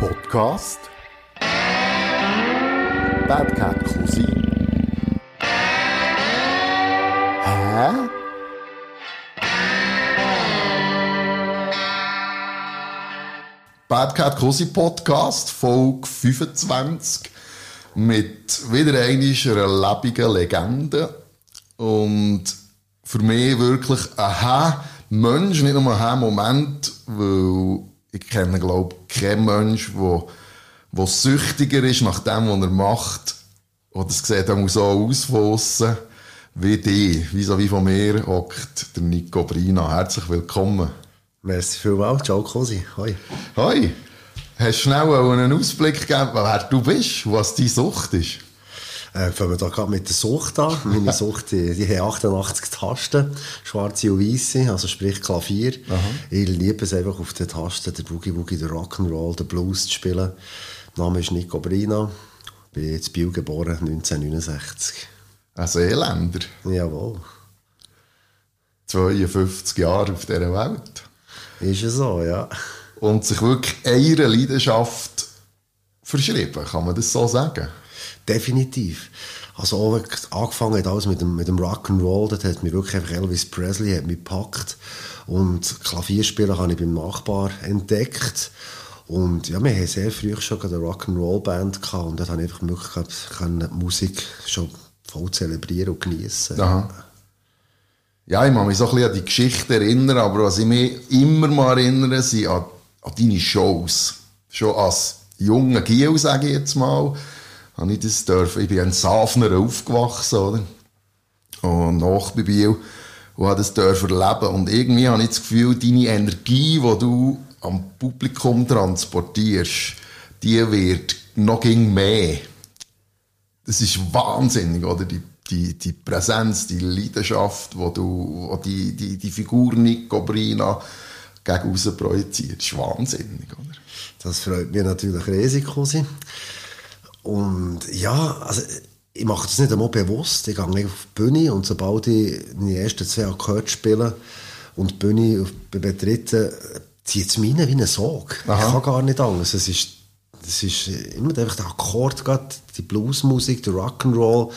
Podcast Bad Cat Cousin Hä? Bad Cat Cousin Podcast, Folge 25, mit wieder einer lebenden Legende. Und für mich wirklich ein Mensch, nicht nur ein Moment, weil ich kenne, glaube ich, keinen Mensch, der, der süchtiger ist nach dem, was er macht. Oder es sieht auch so aus von aussen, wie die, wie so wie von mir, hockt der Nico Brina. Herzlich willkommen. Merci vielmals, ciao Cosi. Hoi. Hoi. Hast du schnell einen Ausblick gegeben, wer du bist, was deine Sucht ist? Äh, fangen wir da gerade mit der Sucht an. Meine Sucht, die, die hat 88 Tasten, schwarze und weiße, also sprich Klavier. Aha. Ich liebe es einfach auf den Tasten, der Boogie Woogie, der Rock'n'Roll, der Blues zu spielen. Mein Name ist Nico Brina, bin in Biel geboren, 1969. Ein Seeländer? Jawohl. 52 Jahre auf dieser Welt? Ist es so, ja. Und sich wirklich einer Leidenschaft verschrieben, kann man das so sagen? Definitiv. Also angefangen hat alles mit dem, mit dem Rock'n'Roll, das hat mich wirklich einfach Elvis Presley hat mich gepackt. Und Klavierspielen habe ich beim Nachbar entdeckt. Und ja, wir haben sehr früh schon eine Rock'n'Roll-Band und dort habe ich einfach die Musik schon voll zelebrieren und genießen. Ja, ich muss mich so ein bisschen an die Geschichte erinnern, aber was ich mich immer mal erinnere, sind an, an deine Shows. Schon als junger Giel, sage ich jetzt mal, habe ich das dürfen. Ich bin ein Safner aufgewachsen, oder? Und nach bei Biel. Und habe das dürfen erleben. Und irgendwie habe ich das Gefühl, deine Energie, die du am Publikum transportierst, die wird noch mehr. Das ist wahnsinnig, oder? Die, die, die Präsenz, die Leidenschaft, wo du, wo die, die, die Figur Nico Brina gegen raus projiziert. Das ist wahnsinnig, oder? Das freut mich natürlich riesig, Cousin. Und ja, also ich mache das nicht einmal bewusst. Ich gehe auf die Bühne und sobald ich die ersten zwei Akkorde spiele und die Bühne betrete, zieht es mich wie ein Sog. Aha. Ich kann gar nicht anders. Es ist, es ist immer einfach der Akkord, die Bluesmusik, der Rock'n'Roll.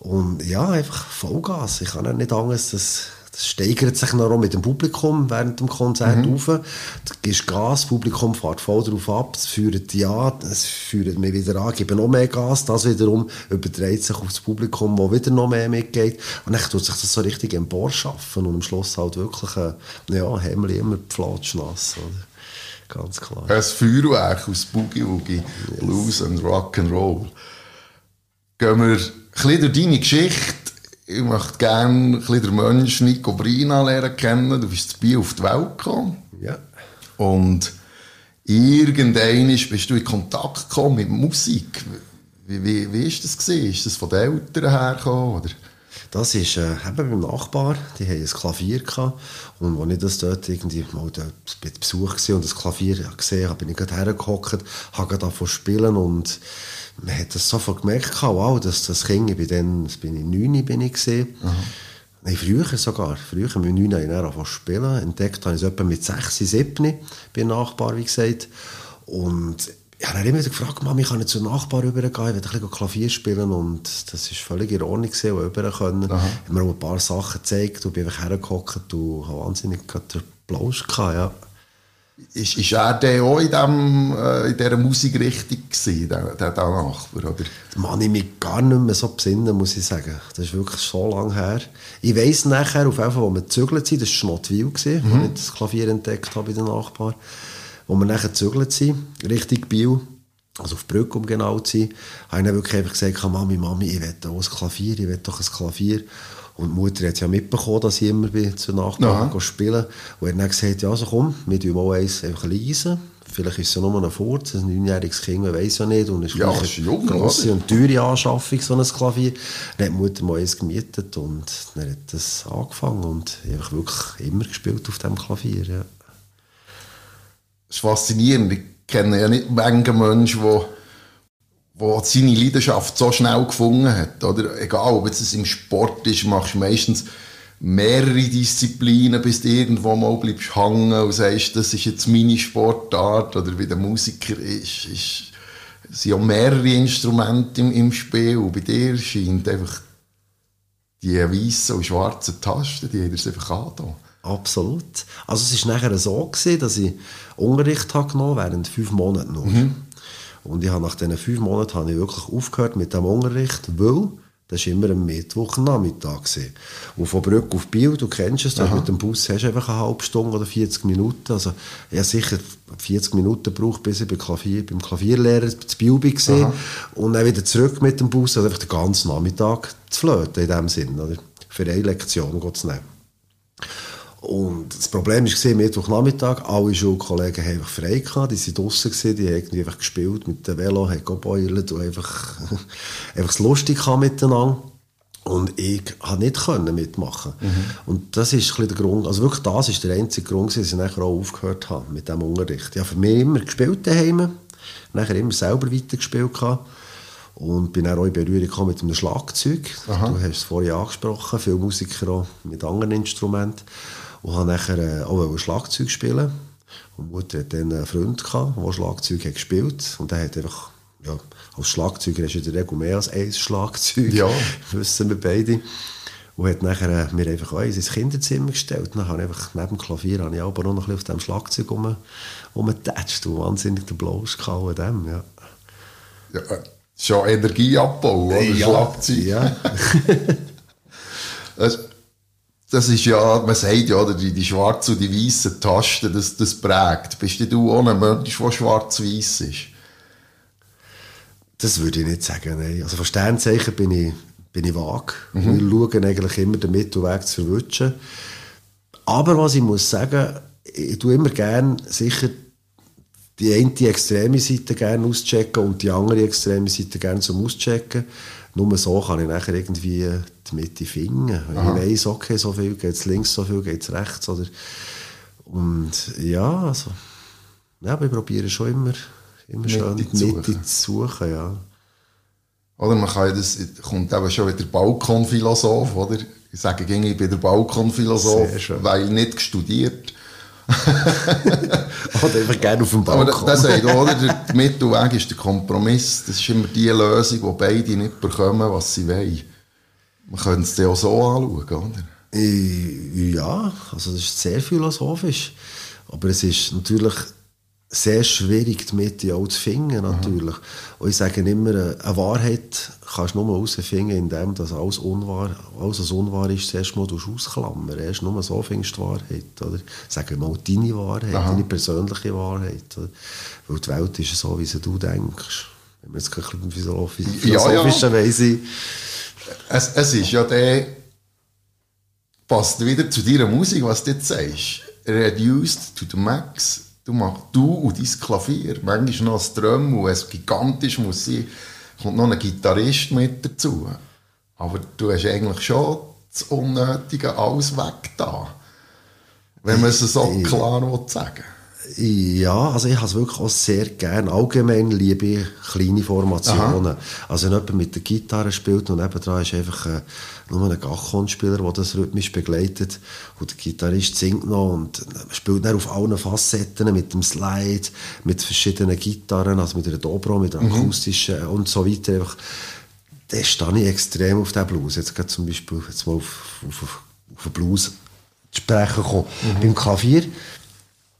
Und ja, einfach Vollgas. Ich kann nicht anders. Das, das steigert sich noch mit dem Publikum während dem Konzert mhm. auf. Du gibst Gas, das Publikum fährt voll drauf ab, es führt dich an, es führt mich wieder an, geben noch mehr Gas, das wiederum überträgt sich auf das Publikum, wo wieder noch mehr mitgeht. Und dann tut sich das so richtig empor schaffen und am Schluss halt wirklich, ein, ja, Hemmli immer pflatschnass, oder? Ganz klar. Ein Feuerwerk aus Boogie Woogie, yes. Blues und Rock'n'Roll. Gehen wir ein bisschen durch deine Geschichte ich möchte gerne ein den Mensch Nico Brina lernen kennen. Du bist zu Biel auf die Welt gekommen. Ja. Und irgendwann bist du in Kontakt gekommen mit Musik. Wie, wie, wie ist das gewesen? Ist das von den Eltern hergekommen, oder? Das ist äh, eben beim Nachbar, die hatten ein Klavier gehabt. Und als ich das dort irgendwie mal dort bei Besuch war und das Klavier gesehen habe, bin ich gerade hergehockt, habe davon spielen und man hat das sofort gemerkt, wow, dass das Kind, ich bin dann, bin ich neun, bin ich gesehen. Nein, früher sogar. Früher, mit neun habe ich dann spielen. Entdeckt habe ich es etwa mit sechs, sieben, bei Nachbar, wie gesagt. Und ich habe immer wieder gefragt, Mami, kann ich zum Nachbar rübergehen, ich will ein bisschen Klavier spielen und das war völlig in Ordnung, gewesen, rüber können. Aha. Ich habe mir auch ein paar Sachen gezeigt und bin hergehockt und habe wahnsinnig den Applaus gehabt, ja. Ist, ist er denn auch in, dem, äh, in dieser Musikrichtung gewesen, der, der, der Nachbar, oder? Das kann ich mich gar nicht mehr so besinnen, muss ich sagen. Das ist wirklich so lange her. Ich weiss nachher, auf jeden Fall, wo wir gezügelt sind, das war Schnottwil, mhm. wo ich das Klavier entdeckt habe bei den Nachbarn, wo wir nachher gezügelt sind, Richtung Biel, also auf Brücke, um genau zu sein, habe ich dann wirklich einfach gesagt, Mami, Mami, ich will auch ein Klavier, ich will doch ein Klavier. Und die Mutter hat ja mitbekommen, dass ich immer bin, zu Nachbarn spielen Und er hat dann gesagt, ja, also komm, wir tun mal eins einfach leisen. Vielleicht ist es ja nur ein Furz, ein neunjähriges Kind, man weiß ja nicht. Und es ist ja, ist eine jung, grosse und teure Anschaffung, so ein Klavier. Dann hat die Mutter mal eins gemietet und dann hat das angefangen und ich habe wirklich immer gespielt auf diesem Klavier, ja. Das ist faszinierend. Ich kenne ja nicht Menge Menschen, die wo seine Leidenschaft so schnell gefunden hat. Oder? Egal, ob es im Sport ist, machst du meistens mehrere Disziplinen, bis du irgendwo mal bleibst hängen und sagst, das ist jetzt meine Sportart oder wie der Musiker ist, ist es sind ja mehrere Instrumente im, im Spiel und bei dir scheint einfach die weißen und schwarzen Tasten, die haben es einfach angetan. Absolut. Also es war nachher so, gewesen, dass ich Unterricht habe genommen während fünf Monaten nur. Mhm. Und ich habe nach diesen fünf Monaten habe ich wirklich aufgehört mit dem Unterricht, weil das war immer am Mittwochnachmittag. Und von Brück auf Biel, du kennst es, mit dem Bus hast du einfach eine halbe Stunde oder 40 Minuten. Also ich habe sicher 40 Minuten gebraucht, bis ich beim, Klavier, beim Klavierlehrer zu Biel war. Und dann wieder zurück mit dem Bus, also einfach den ganzen Nachmittag zu flöten in dem Sinn. Oder? Für eine Lektion zu nehmen. Und das Problem war, Mittwochnachmittag, alle Schulkollegen haben einfach frei gehabt, die waren draussen, die haben irgendwie einfach gespielt mit dem Velo, haben gebeult und einfach, einfach es lustig miteinander. Und ich konnte nicht können mitmachen. Mhm. Und das ist ein der Grund, also wirklich das ist der einzige Grund, dass ich nachher auch aufgehört habe mit dem Unterricht. Ich habe für mich immer gespielt daheim, nachher immer selber weitergespielt gehabt. Und bin auch in Berührung mit einem Schlagzeug. Aha. Du hast es vorhin angesprochen, viele Musiker auch mit anderen Instrumenten. Und habe nachher äh, auch Schlagzeug spielen. Und Mutter hatte dann einen Freund, gehabt, der Schlagzeug hat gespielt Und der hat einfach, ja, als Schlagzeuger hast du in der Regel mehr als ein Schlagzeug. Ja. wissen wir beide. Und hat nachher äh, mir einfach auch ins Kinderzimmer gestellt. Dann habe ich einfach neben dem Klavier habe ich aber noch ein bisschen auf dem Schlagzeug rum, rumgetatscht und wahnsinnig den Bloß an dem, ja. ja äh, schon Energieabbau, oder? Ja. Schlagzeug. Ja. das ist ja, man sagt ja, die, die schwarzen und die weißen Tasten, das, das prägt. Bist du auch ein Mensch, der schwarz-weiß ist? Das würde ich nicht sagen, nein. Also von Sternzeichen bin ich, bin ich vage. Mhm. Wir schauen eigentlich immer den Mittelweg zu verwutschen. Aber was ich muss sagen, ich tue immer gerne sicher die eine extreme Seite gerne auschecken und die andere extreme Seite gerne zum Auschecken. Nur so kann ich nachher irgendwie die Mitte finden. Wenn Aha. ich weiss, okay, so viel geht es links, so viel geht es rechts. Oder und ja, also, ja, wir probieren schon immer, immer schön die Mitte zu suchen. Ja. Oder man kann das, kommt eben schon wieder Balkonphilosoph, oder? Ich sage, ich bin der Balkonphilosoph, weil nicht studiert Oder einfach gerne auf dem Balkon. Aber das sagt, oder? Der Mittelweg ist der Kompromiss. Das ist immer die Lösung, wo beide nicht bekommen, was sie wollen. Man könnte es ja auch so anschauen, oder? Ja, also das ist sehr philosophisch. Aber es ist natürlich sehr schwierig, die Mitte auch zu finden, natürlich. Und ich sage immer, eine Wahrheit kannst du nur herausfinden, indem das alles unwahr, alles, was unwahr ist, zuerst mal ausklammern. Erst nur so findest du die Wahrheit. Oder? Sagen wir mal deine Wahrheit, Aha. deine persönliche Wahrheit. Oder? Weil die Welt ist so, wie sie du denkst. Wenn wir jetzt ein bisschen philosophischer ja, ja. Weise... Es, es ist ja der... Passt wieder zu deiner Musik, was du jetzt sagst. Reduced to the max Du machst du und dein Klavier. Manchmal noch ein Drum, und es gigantisch muss sein, kommt noch ein Gitarrist mit dazu. Aber du hast eigentlich schon das Unnötige alles weg da. Wenn man es so klar sagen ja, also ich habe es wirklich auch sehr gerne. Allgemein liebe ich kleine Formationen. Aha. Also wenn jemand mit der Gitarre spielt und nebenan ist einfach äh, nur ein Gachon-Spieler, der das rhythmisch begleitet und der Gitarrist singt noch und äh, spielt dann auf allen Facetten mit dem Slide, mit verschiedenen Gitarren, also mit einer Dobro, mit einer mhm. akustischen mhm. und so weiter. Einfach, da stehe ich extrem auf den Blues. Jetzt geht zum Beispiel jetzt mal auf, auf, auf den Blues zu sprechen kommen. Mhm. Beim Klavier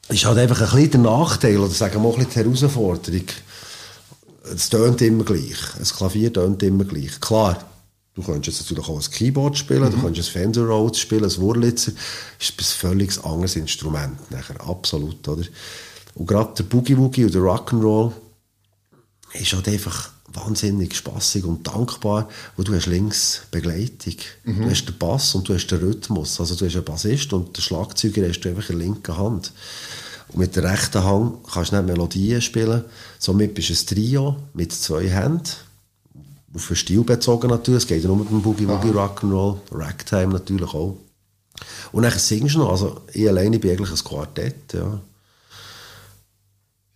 ist halt einfach ein bisschen der Nachteil, oder sagen wir auch ein bisschen die Herausforderung. Es tönt immer gleich. Ein Klavier tönt immer gleich. Klar, du könntest jetzt natürlich auch ein Keyboard spielen, mhm. du könntest ein Fender Rhodes spielen, ein Wurlitzer. Das ist ein völlig anderes Instrument. Nachher. Absolut, oder? Und gerade der Boogie-Woogie oder Rock'n'Roll ist halt einfach wahnsinnig spaßig und dankbar, wo du hast links Begleitung. Mhm. Du hast den Bass und du hast den Rhythmus. Also du hast einen Bassist und den Schlagzeuger hast du einfach in der linken Hand. Und mit der rechten Hand kannst du nicht Melodien spielen. Somit bist du ein Trio mit zwei Händen. Auf den Stil bezogen natürlich. Es geht ja nur mit dem Boogie Woogie Rock'n'Roll. Ragtime natürlich auch. Und dann singst du noch. Also ich alleine bin eigentlich ein Quartett, ja.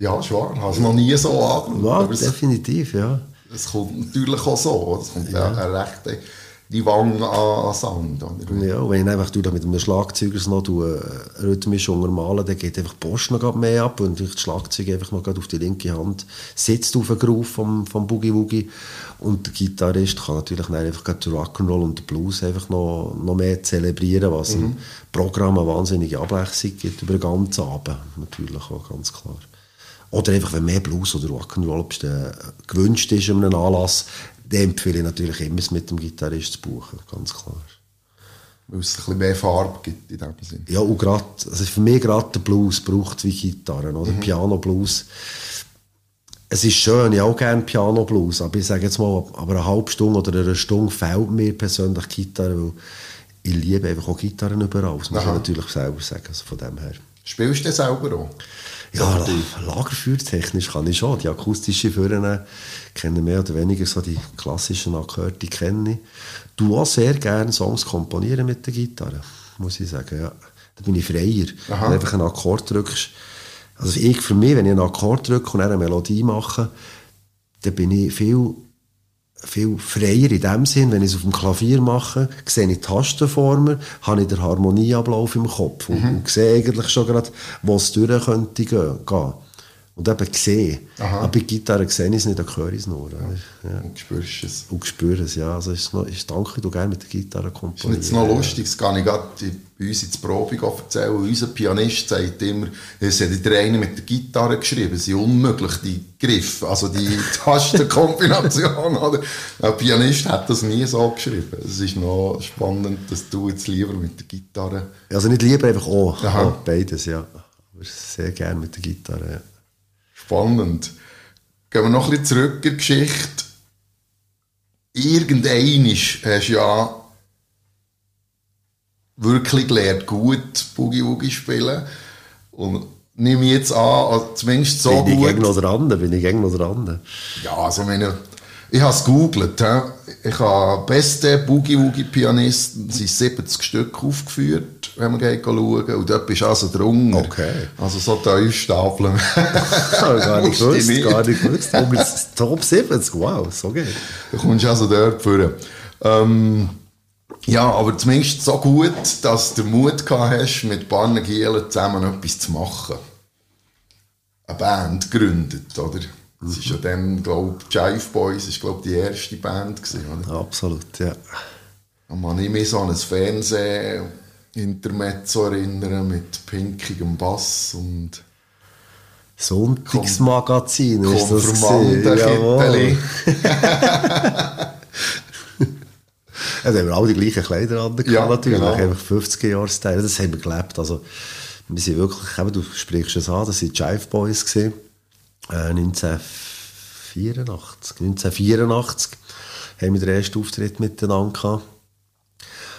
Ja, schon. Ich habe es noch nie so angeschaut. Ja, definitiv, ja. Es kommt natürlich auch so. Es kommt ja, ja eine rechte die Wangen an, an Sand. Oder? Ja, und wenn ich einfach mit einem Schlagzeuger noch tue, äh, rhythmisch untermalen, dann geht einfach die Post noch mehr ab und das Schlagzeug einfach noch auf die linke Hand sitzt auf den Groove vom, vom Boogie Woogie und der Gitarrist kann natürlich einfach den Rock'n'Roll und den Blues einfach noch, noch mehr zelebrieren, was mhm. im Programm eine wahnsinnige Abwechslung gibt über den ganzen Abend, natürlich auch ganz klar. Oder einfach, wenn mehr Blues oder Rock'n'Roll äh, gewünscht ist an einem Anlass, dann empfehle ich natürlich immer, es mit dem Gitarrist zu buchen, ganz klar. Weil es ein bisschen mehr Farbe gibt in diesem Sinne. Ja, und gerade, also für mich gerade der Blues braucht wie Gitarren, oder? Mhm. Piano-Blues. Es ist schön, ich auch gerne Piano-Blues, aber ich sage jetzt mal, aber eine halbe Stunde oder eine Stunde fehlt mir persönlich Gitarre, weil ich liebe einfach auch Gitarren überall, das muss Aha. ich natürlich selber sagen, also von dem her. Spielst du selber auch? Ja, Lagerfeuertechnisch kann ich schon. Die akustische Föhren kennen mehr oder weniger so die klassischen Akkorde, die kenne ich. Du auch sehr gerne Songs komponieren mit der Gitarre, muss ich sagen. Ja. Da bin ich freier. Aha. Wenn du einfach einen Akkord drückst. Also ich für mich, wenn ich einen Akkord drücke und eine Melodie mache, dann bin ich viel viel freier in dem Sinn, wenn ich es auf dem Klavier mache, sehe ich die Tasten vor mir, habe ich den Harmonieablauf im Kopf und, mhm. und sehe eigentlich schon gerade, wo es durch könnte gehen. Und eben sehen. Aha. Aber bei Gitarre sehe ich es nicht, dann höre ich es nur. Ja. Ja. Und spürst es. Und spürst es, ja. Also ist, noch, ist danke, du gerne mit der Gitarre komponieren. Ist nicht noch lustig, das kann ich gerade bei uns ins Probe erzählen. Unser Pianist sagt immer, es hat der eine mit der Gitarre geschrieben, es sind unmöglich, die Griffe, also die Tastenkombination. oder? Ein Pianist hat das nie so geschrieben. Es ist noch spannend, dass du jetzt lieber mit der Gitarre... Also nicht lieber, einfach auch. Aha. beides, ja. Aber sehr gerne mit der Gitarre, ja. Spannend. Gehen wir noch ein bisschen zurück in die Geschichte. Irgendein hast du ja wirklich gelernt, gut Boogie Woogie spielen. Und nehme ich jetzt an, also zumindest so bin gut. Bin ich noch dran? Bin ich noch dran? Ja, also meine, ich habe es gegoogelt. Ich habe beste Boogie-Woogie-Pianisten, sind 70 Stück aufgeführt, wenn man geht schauen. Und dort bist du also drunter. Okay. Also so tief stapeln. gar nicht gewusst, gar nicht gewusst. Top 70, wow, so geht. Du kommst also dort vor. Ähm, ja, aber zumindest so gut, dass du den Mut gehabt hast, mit Barne Gielen zusammen etwas zu machen. Eine Band gegründet, oder? Das ist ja dann, glaube ich, Jive Boys ist, glaube die erste Band gewesen, oder? Absolut, ja. Und man ich mich so an ein Fernseh-Intermezzo erinnern mit pinkigem Bass und Sonntagsmagazin ist das Jawohl. also haben wir alle die gleichen Kleider an, ja, natürlich, genau. einfach 50 Jahre Style, das haben wir gelebt, also wir sind wirklich, eben, du sprichst es an, das waren Jive Boys gewesen 1984, äh, 1984 haben wir den ersten Auftritt miteinander gehabt.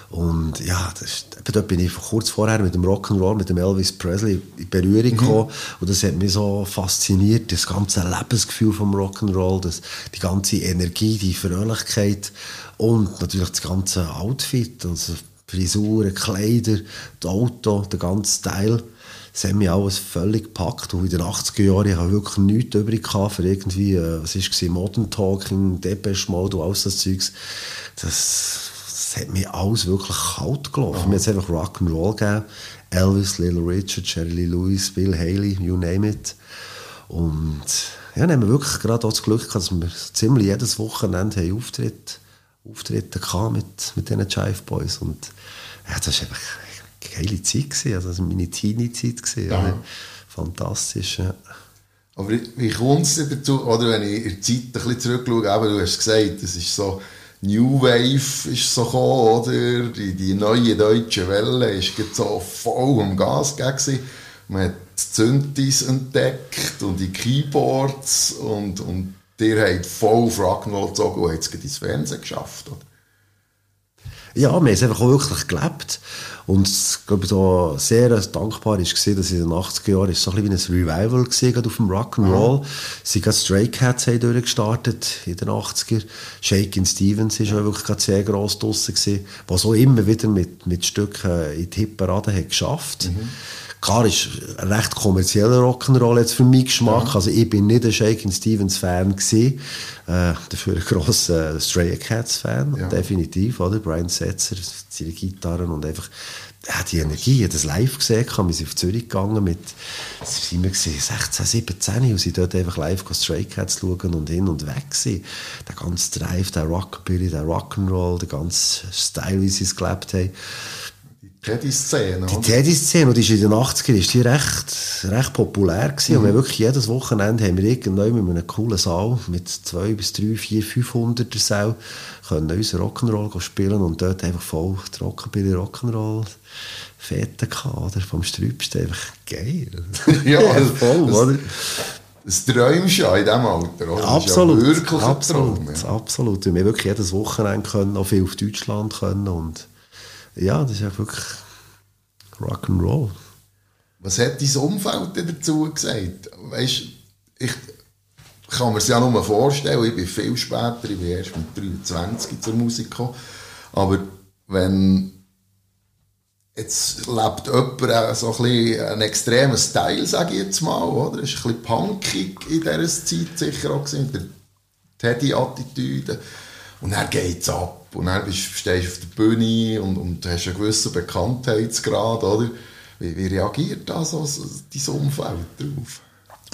Und ja, das, dort bin ich kurz vorher mit dem Rock'n'Roll, mit dem Elvis Presley in Berührung mhm. gekommen. Und das hat mich so fasziniert, das ganze Lebensgefühl vom Rock'n'Roll, das, die ganze Energie, die Fröhlichkeit und natürlich das ganze Outfit, also Frisuren, Kleider, das Auto, der ganze Style das hat mich alles völlig gepackt. Und in den 80er Jahren habe ich wirklich nichts übrig für irgendwie, äh, was war Modern Talking, Depeche Mode und alles das Zeugs. Das, das hat mich alles wirklich kalt gelaufen. Mir hat es einfach Rock'n'Roll gegeben. Elvis, Little Richard, Jerry Lee Lewis, Bill Haley, you name it. Und ja, dann haben wir wirklich gerade auch das Glück gehabt, dass wir ziemlich jedes Wochenende haben Auftritte, Auftritte mit, mit diesen Jive Boys. Und ja, das ist einfach geile Zeit gewesen. Also das war meine Teenie-Zeit. Ja. Fantastisch, ja. Aber wie kommt es dazu, oder wenn ich in die Zeit ein bisschen zurückschaue, aber du hast gesagt, es ist so, New Wave ist so gekommen, oder? Die, die neue deutsche Welle ist so voll am Gas gewesen. Man hat die Synthis entdeckt und die Keyboards und, und ihr habt voll Rock'n'Roll gezogen und habt es ins Fernsehen geschafft, oder? Ja, wir haben es einfach auch wirklich gelebt. Und ich glaube, da sehr dankbar ist gesehen, dass in den 80er Jahren ist so ein bisschen wie ein Revival gesehen auf dem Rock'n'Roll. Mhm. Sie haben Stray Cats haben durchgestartet in den 80er. Shakin' Stevens ist ja. wirklich gerade sehr gross draussen gewesen, was auch immer wieder mit, mit Stücken in die Hitparade hat geschafft. Mhm. Klar ist ein recht kommerzieller Rock'n'Roll jetzt für meinen Geschmack. Ja. Also ich bin nicht ein Shakin' Stevens Fan gewesen, äh, dafür ein grosser äh, Stray Cats Fan, ja. definitiv, oder? Brian Setzer, seine Gitarren und einfach ja, die Energie, ich das live gesehen, wir sind auf Zürich gegangen mit, sind wir gesehen, 16, 17 und sind dort einfach live Stray Cats schauen und hin und weg gewesen. Der ganze Drive, der Rockabilly, der Rock'n'Roll, der ganze Style, wie sie es gelebt haben. Teddy-Szene, Die Teddy-Szene, die ist in den 80ern ist die recht, recht populär gewesen. Mhm. Und wir wirklich jedes Wochenende haben wir irgendwann mit einem coolen Saal mit zwei bis drei, vier, 500 er Saal können unseren Rock'n'Roll spielen und dort einfach voll die Rockabilly Rock'n'Roll Fete gehabt, oder? Vom Strübsten einfach geil. ja, voll, das, oder? Das träumst ja in diesem Alter, oder? Absolut. Ja absolut, ja. absolut. Wir haben wirklich jedes Wochenende können, auch viel auf Deutschland können und ja, das ist ja wirklich Rock'n'Roll. Was hat dein Umfeld dazu gesagt? Weißt, ich kann mir es ja nur vorstellen, ich bin viel später, ich bin erst mit 23 zur Musik gekommen, aber wenn jetzt lebt jemand so ein bisschen einen extremen Style, sage ich jetzt mal, oder? Es war ein bisschen punkig in dieser Zeit sicher auch, mit der Teddy-Attitüde. Und dann geht es ab. Und dann bist, stehst du auf der Bühne und, und hast einen gewissen Bekanntheitsgrad, oder? Wie, wie reagiert da so, so dein Umfeld drauf?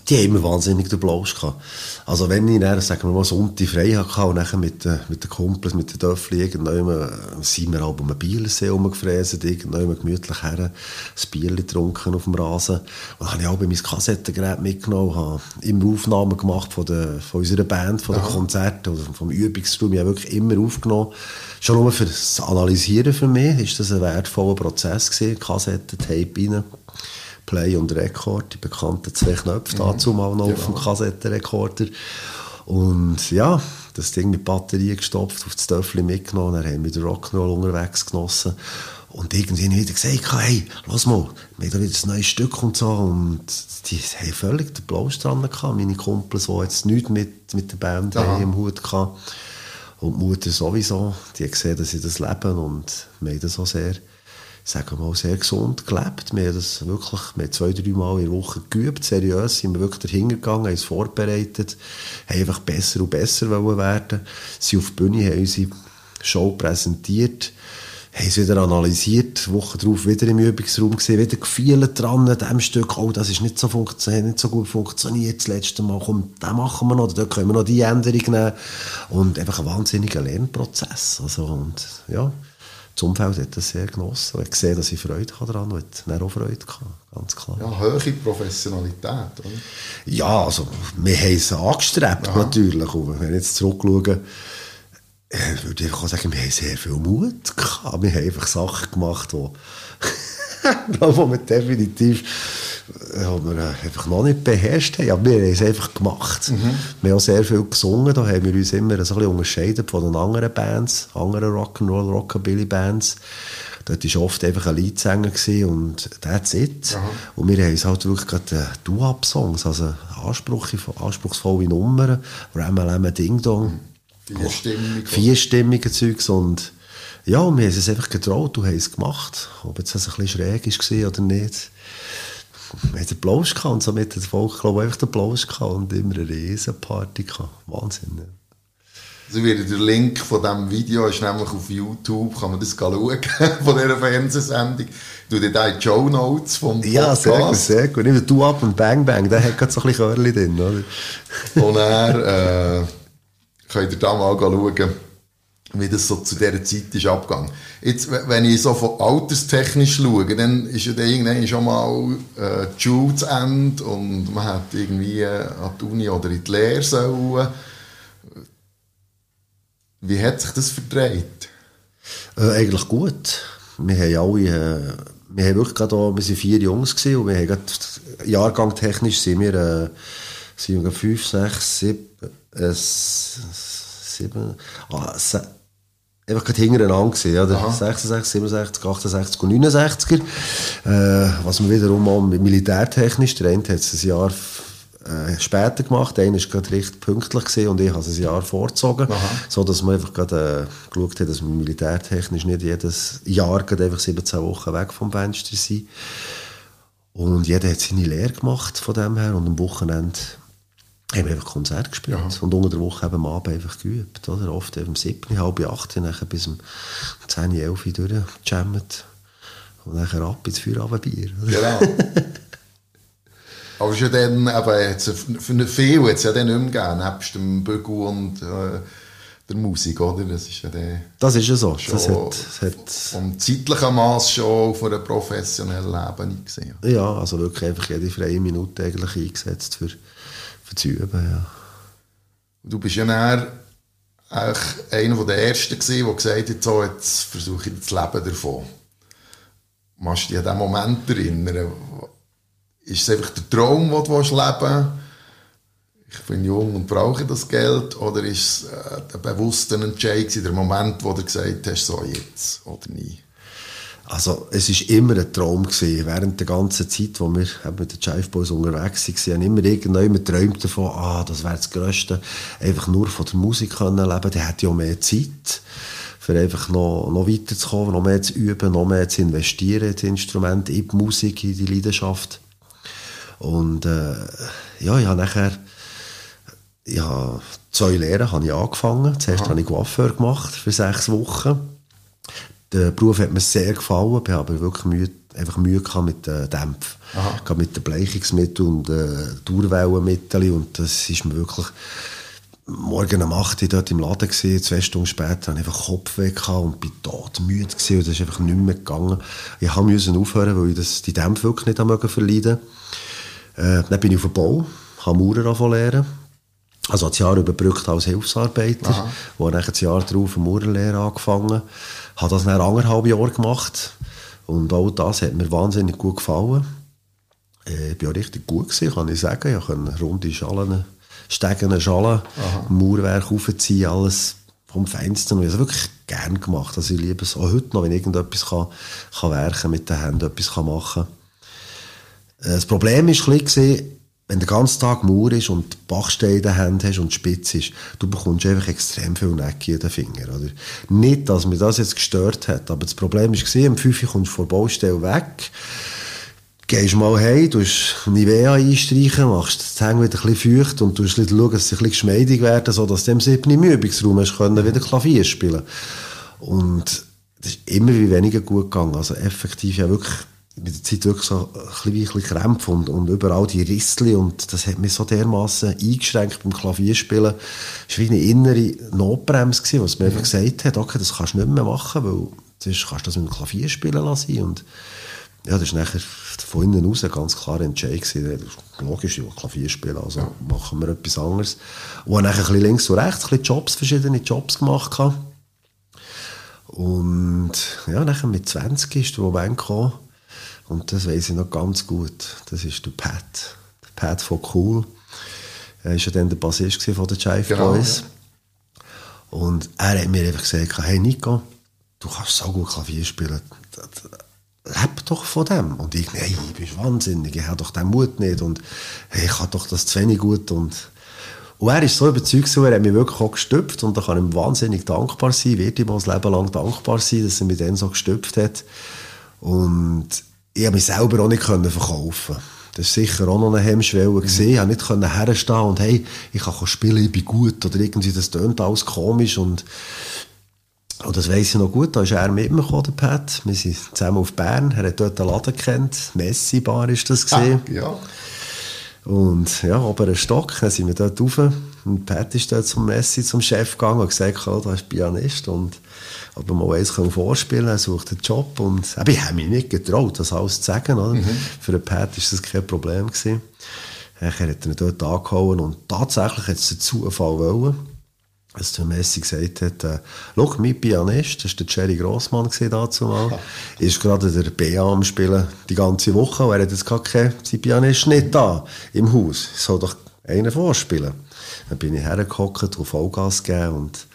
Die haben immer wahnsinnig den Blausch gehabt. Also wenn ich dann, sagen wir mal, Sonntag frei hatte und dann mit, äh, mit den Kumpels, mit den Döffli, irgendwann sind wir auch um einen Bielersee rumgefräst, irgendwann gemütlich her, ein Bier getrunken auf dem Rasen. Und dann habe ich auch bei meinem Kassettengerät mitgenommen, habe immer Aufnahmen gemacht von, der, von unserer Band, von den Konzerten, oder vom Übungsraum. Ich habe wirklich immer aufgenommen. Schon nur für das Analysieren für mich ist das ein wertvoller Prozess gewesen, Kassetten, Tape rein. Play und Rekord, die bekannten zwei Knöpfe mhm. dazu mal noch genau. auf dem Kassettenrekorder. Und ja, das Ding mit Batterie gestopft, auf das Töffel mitgenommen, dann haben wir den Rock'n'Roll unterwegs genossen. Und irgendwie wieder gesagt, hey, lass mal, wir haben da wieder ein neues Stück und so. Und die haben völlig den Blausch dran gehabt. Meine Kumpels, die jetzt nichts mit, mit der Band im Hut hatten. Und die Mutter sowieso. Die haben gesehen, dass sie das leben und haben das auch sehr sagen mal, sehr gesund gelebt. Wir haben das wirklich, wir haben zwei, drei Mal in der Woche geübt, seriös, sind wir wirklich dahinter gegangen, haben uns vorbereitet, haben einfach besser und besser werden sind auf die Bühne, haben unsere Show präsentiert, haben es wieder analysiert, Woche darauf wieder im Übungsraum gesehen, wieder gefühlt dran an diesem Stück, oh, das ist nicht so, funktioniert, nicht so gut funktioniert, das letzte Mal, komm, den machen wir noch, da können wir noch die Änderung nehmen und einfach ein wahnsinniger Lernprozess, also, und, ja, das Umfeld hat das sehr genossen. Ich sehe, dass ich Freude daran habe und hat auch Freude gehabt, ganz klar. Ja, hohe Professionalität, oder? Ja, also wir haben es angestrebt, Aha. natürlich. Und wenn ich jetzt zurückschaue, äh, würde ich einfach sagen, wir haben sehr viel Mut gehabt. Wir haben einfach Sachen gemacht, die, die wir definitiv die wir einfach noch nicht beherrscht haben. Aber wir haben es einfach gemacht. Mhm. Wir haben auch sehr viel gesungen. Da haben wir uns immer so ein bisschen unterscheidet von den anderen Bands, anderen Rock'n'Roll, Rockabilly-Bands. Dort war oft einfach ein Leadsänger und that's it. Aha. Und wir haben es halt wirklich gerade äh, Do-Up-Songs, also anspruchsvolle Nummern, Ram Ding Dong. Vierstimmige. Vierstimmige Zeugs und ja, wir haben es einfach getraut und haben es gemacht. Ob jetzt das ein bisschen schräg war oder nicht wir hatten Applaus gehabt und somit hat das Volk, glaube ich, einfach den Applaus gehabt und immer eine riesen Party gehabt. Wahnsinn, ja. Also der Link von diesem Video ist nämlich auf YouTube, kann man das schauen, von dieser Fernsehsendung. Du dir die Show Notes vom Podcast. Ja, sehr gut, sehr gut. Nicht du ab und Bang Bang, der hat gerade so ein bisschen Körli drin, oder? Und er, äh, könnt ihr da mal schauen, wie das so zu dieser Zeit ist abgegangen. Jetzt, wenn ich so von alterstechnisch schaue, dann ist ja dann irgendwann schon mal äh, die Schule zu Ende und man hat irgendwie äh, an die Uni oder in die Lehre sollen. Wie hat sich das verdreht? Äh, eigentlich gut. Wir haben alle, äh, wir haben wirklich gerade wir sind vier Jungs gewesen und wir haben gerade, Jahrgang technisch sind wir, äh, sind wir fünf, sechs, sieben, äh, sieben, ah, einfach gerade hintereinander gesehen, oder? Aha. 66, 67, 68 und 69er. Äh, was man wiederum auch militärtechnisch, der eine hat es ein Jahr äh, später gemacht, der eine war gerade recht pünktlich gewesen und ich habe es ein Jahr vorgezogen, Aha. so dass man einfach gerade äh, geschaut hat, dass man militärtechnisch nicht jedes Jahr gerade einfach 17 Wochen weg vom Fenster sind. Und jeder hat seine Lehre gemacht von dem her und am Wochenende haben wir einfach Konzert gespielt. Ja. Und unter der Woche eben am Abend einfach geübt. Oder? Oft um 7, halb 8, nachher bis um 10, 11 durchgejammt. Und dann ab ins Feierabendbier. Genau. Aber es ja dann eben, für viel hat es ja dann nicht mehr gegeben, nebst dem Bügel und äh, der Musik, oder? Das ist ja dann Das ist ja so. Das hat, das hat vom zeitlichen Maß schon auf einer professionellen Ebene gesehen. Ja, also wirklich einfach jede freie Minute eigentlich eingesetzt für, für das Üben, ja. Du bist ja dann eigentlich einer der Ersten gewesen, der gesagt hat, so, jetzt versuche ich das Leben davon. Machst du dich an diesen Moment erinnern? Ist es einfach der Traum, den du leben willst? Ich bin jung und brauche das Geld? Oder ist es äh, der bewusste Entscheid, der Moment, wo du gesagt hast, so jetzt oder nie? Also, es war immer ein Traum gewesen. Während der ganzen Zeit, wo wir mit den Jive Boys unterwegs waren, haben immer irgendjemand geträumt davon, ah, das wäre das Größte, einfach nur von der Musik können leben. Der hat ja mehr Zeit für einfach noch, noch weiterzukommen, noch mehr zu üben, noch mehr zu investieren in das Instrument, in die Musik, in die Leidenschaft. Und äh, ja, ich habe nachher ja, zwei Lehren habe ich angefangen. Zuerst Aha. habe ich Coiffeur gemacht für sechs Wochen. Der Beruf hat mir sehr gefallen, ich habe wirklich Mühe, einfach Mühe gehabt mit den Dämpfen. Mit den Bleichungsmitteln und äh, Dauerwellenmitteln und das ist mir wirklich morgen um 8 Uhr dort im Laden gesehen, zwei Stunden später hatte ich einfach Kopfweh und bin tot müde gewesen, und das ist einfach nicht mehr gegangen. Ich musste aufhören, weil ich das, die Dämpfe wirklich nicht mögen verleiden. Äh, dann bin ich auf den Bau, habe Maurer angefangen. Also das Jahr überbrückt als Hilfsarbeiter, Aha. wo dann ein Jahr darauf eine Maurerlehre angefangen. Habe das dann anderthalb Jahre gemacht und auch das hat mir wahnsinnig gut gefallen. Äh, ich war richtig gut gewesen, kann ich sagen. Ich konnte runde Schalen Stegen, Schalen, Aha. Mauerwerk aufziehen, alles vom Feinsten. Ich habe es wirklich gerne gemacht. Also ich liebe es auch heute noch, wenn ich irgendetwas kann, kann werken mit den Händen, etwas kann machen kann. Äh, das Problem war wenn der ganze Tag Mauer ist und Bachsteine in den Händen hast und spitz ist, du bekommst einfach extrem viel Necke in den Finger. Oder? Nicht, dass mir das jetzt gestört hat, aber das Problem war, am 5 Uhr kommst du von der Baustelle weg, gehst mal heim, tust Nivea einstreichen, machst das Hängen wieder ein bisschen feucht und tust schauen, dass sie ein bisschen geschmeidig werden, sodass du im siebten Übungsraum hast können, wieder Klavier spielen Und das ist immer wie weniger gut gegangen. Also effektiv ja wirklich mit der Zeit wirklich so ein bisschen, Krämpfe und, und überall die Rissli und das hat mich so dermaßen eingeschränkt beim Klavierspielen. Es war wie eine innere Notbremse gewesen, was mir mhm. einfach gesagt hat, okay, das kannst du nicht mehr machen, weil sonst kannst du das mit dem Klavierspielen lassen und ja, das ist nachher von innen raus ganz klar Entscheid gewesen. Logisch, ich will Klavier spielen, also ja. machen wir etwas anderes. Und dann ein bisschen links und rechts, ein bisschen Jobs, verschiedene Jobs gemacht habe. Und ja, nachher mit 20 ist der Moment gekommen, und das weiß ich noch ganz gut, das ist der Pat, der Pat von Cool. Er war ja dann der Bassist von den Jive genau, Boys. Ja. Und er hat mir einfach gesagt, hey Nico, du kannst so gut Klavier spielen lebe doch von dem. Und ich, hey, du bist wahnsinnig, ich habe doch den Mut nicht und hey, ich kann doch das zu wenig gut und und er ist so überzeugt, er hat mich wirklich auch gestüpft und da kann ich ihm wahnsinnig dankbar sein, wird ihm das Leben lang dankbar sein, dass er mich dann so gestüpft hat. Und ich habe mich selber auch nicht können verkaufen das war sicher auch noch eine Hemmschwelle. Mhm. Ich konnte nicht herstehen und hey, ich kann spielen, ich bin gut oder irgendwie, das tönt alles komisch und und das weiss ich noch gut, da ist er mit mir gekommen, der Pat. Wir sind zusammen auf Bern, er hat dort einen Laden gekannt, Messi-Bar ist das gesehen. Ah, ja. Und ja, oberen Stock, dann sind wir dort rauf. Und Pat ist dort zum Messi, zum Chef gegangen und gesagt, oh, da ist Pianist und ob er mal eins vorspielen kann, er sucht einen Job. Und ich habe mich nicht getraut, das alles zu sagen. Oder? Mhm. Für den Pat war das kein Problem. Gewesen. Er hat ihn dort angehauen und tatsächlich hat es den Zufall wollen als der Messi gesagt hat, äh, schau, mein Pianist, das war der Jerry Grossmann dazu mal, ist gerade der BA am Spielen die ganze Woche und er hat jetzt gar keinen, sein Pianist nicht da, im Haus. Ich soll doch einen vorspielen. Dann bin ich hergehockt, auf Vollgas gegeben und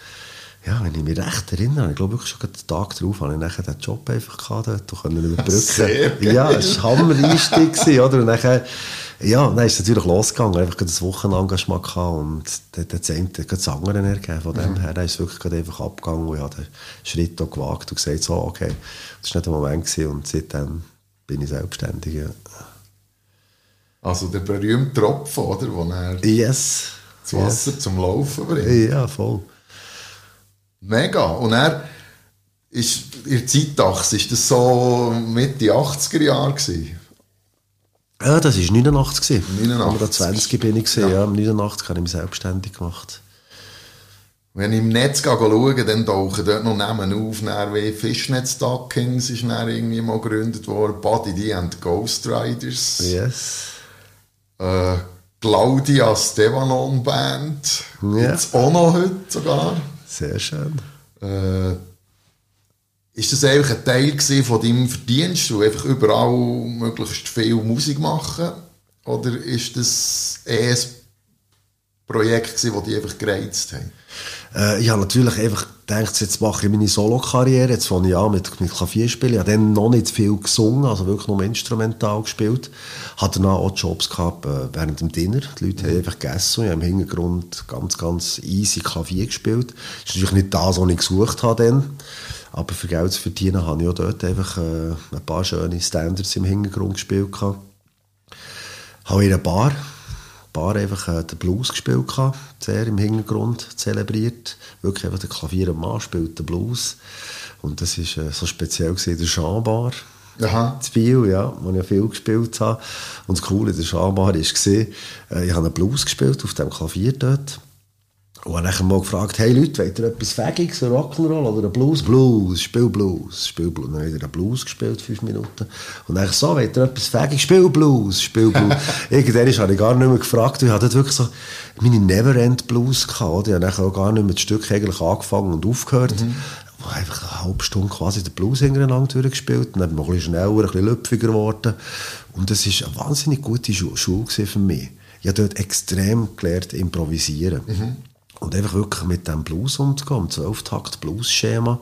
ja, wenn ich mich recht erinnere, ich glaube wirklich schon den Tag darauf habe ich nachher den Job einfach gehabt, dort, und überbrücken. Sehr ja, es war ein Hammer-Einstieg, oder? Und nachher, ja, dann ist es natürlich losgegangen. Einfach ein Wochenengagement gehabt und dann hat das eine das andere ergeben. Von dem mhm. her dann ist es wirklich einfach abgegangen und ich habe den Schritt auch gewagt und gesagt, so, okay, das war nicht der Moment gewesen und seitdem bin ich selbstständig. Ja. Also der berühmte Tropfen, oder? Wo er Yes. das Wasser zum Laufen bringt. Ja, voll. Mega. Und er ist in der Zeitachse, ist das so Mitte 80er Jahre gewesen? Ja, das war 89. gewesen. 89. Oder 20 bin ich gesehen. Ja. im 89 habe ich mich selbstständig gemacht. Wenn ich im Netz schaue, dann tauchen dort noch Namen auf, dann wie Fishnet Stockings ist dann irgendwie mal gegründet worden, Buddy D and Ghost Riders, Yes. äh, Claudia Stevanon Band, Ja. jetzt auch noch heute sogar. Sehr schön. Äh, ist das einfach ein Teil von deinem Verdienst, du einfach überall möglichst viel Musik machen? Oder ist das eher ein Projekt gewesen, das dich einfach gereizt hat? Äh, ich habe natürlich einfach gedacht, jetzt mache ich meine Solo-Karriere, jetzt fange ich an mit, mit Klavierspielen. Ich habe dann noch nicht viel gesungen, also wirklich nur instrumental gespielt. Hatte danach auch Jobs gehabt äh, während dem Dinner. Die Leute haben einfach gegessen und ich habe im Hintergrund ganz, ganz easy Klavier gespielt. Das ist natürlich nicht das, was ich gesucht habe dann. Aber für Geld zu verdienen habe ich auch dort einfach äh, ein paar schöne Standards im Hintergrund gespielt. Gehabt. Habe in einer Bar, Bar einfach äh, den Blues gespielt gehabt, sehr im Hintergrund zelebriert. Wirklich einfach der Klavier Mann spielt den Blues. Und das war äh, so speziell gewesen, der Jean-Bar. Aha. In Biel, ja, wo ich ja viel gespielt habe. Und das Coole in der Jean-Bar war, äh, ich habe einen Blues gespielt auf dem Klavier dort. Und habe dann mal gefragt, hey Leute, wollt ihr etwas Fägiges, ein Rock'n'Roll oder ein Blues? Blues, spiel Blues, spiel Blues. Dann habe ich einen Blues gespielt, fünf Minuten. Und dann so, wollt ihr etwas Fägiges? Spiel Blues, spiel Blues. Irgendwann habe ich gar nicht mehr gefragt. Ich hatte wirklich so meine Neverend Blues gehabt. Ich habe dann auch gar nicht mehr das Stück eigentlich angefangen und aufgehört. Wo einfach eine halbe Stunde quasi den Blues hintereinander durchgespielt. Und dann bin ich ein bisschen schneller, ein bisschen lüpfiger geworden. Und das war eine wahnsinnig gute Schu Schule für mich. Ich habe dort extrem gelernt, improvisieren. Und einfach wirklich mit dem Blues umzugehen, im Zwölftakt-Blues-Schema.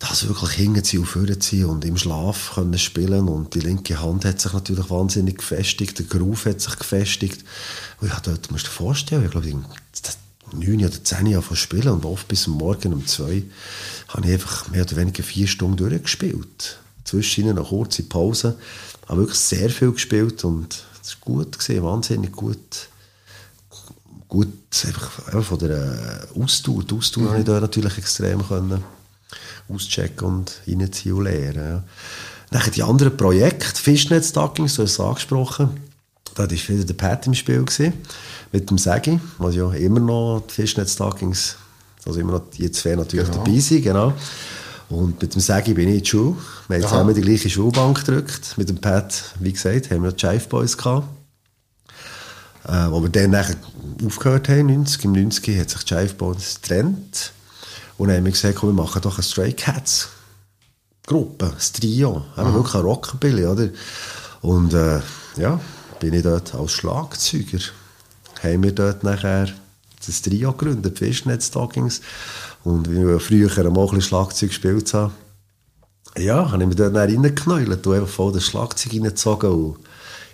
Das wirklich hinten und vorne ziehen und im Schlaf können spielen. Und die linke Hand hat sich natürlich wahnsinnig gefestigt, der Groove hat sich gefestigt. Und ja, dort musst du dir vorstellen, ich glaube, ich neun oder zehn Jahre von spielen und oft bis Morgen um zwei habe ich einfach mehr oder weniger vier Stunden durchgespielt. Zwischen eine kurze Pause. habe wirklich sehr viel gespielt und es war gut, gewesen, wahnsinnig gut gut einfach, einfach von der Ausdauer. Die Ausdauer mhm. habe ich da natürlich extrem können auschecken und reinziehen und lernen. Ja. Dann die anderen Projekte, Fishnet Stockings, du hast es angesprochen, da war wieder der Pat im Spiel gewesen, mit dem Segi, was ja immer noch die Fishnet Stockings, also immer noch die zwei natürlich Genau. dabei sind, genau. Und mit dem Segi bin ich in die Schule. Wir haben zusammen die gleiche Schulbank gedrückt. Mit dem Pat, wie gesagt, haben wir die Jive Boys gehabt äh, wo wir dann nachher aufgehört haben, 90, im 90 hat sich die Jive Boys getrennt. Und dann haben wir gesagt, komm, wir machen doch eine Stray Cats Gruppe, ein Trio, haben wirklich ein Rockabilly, oder? Und äh, ja, bin ich dort als Schlagzeuger, haben wir dort nachher das Trio gegründet, Fishnet Stockings. Und wie wir früher mal ein bisschen Schlagzeug gespielt haben, ja, habe ich mich dort reingeknäult und einfach voll das Schlagzeug reingezogen. Und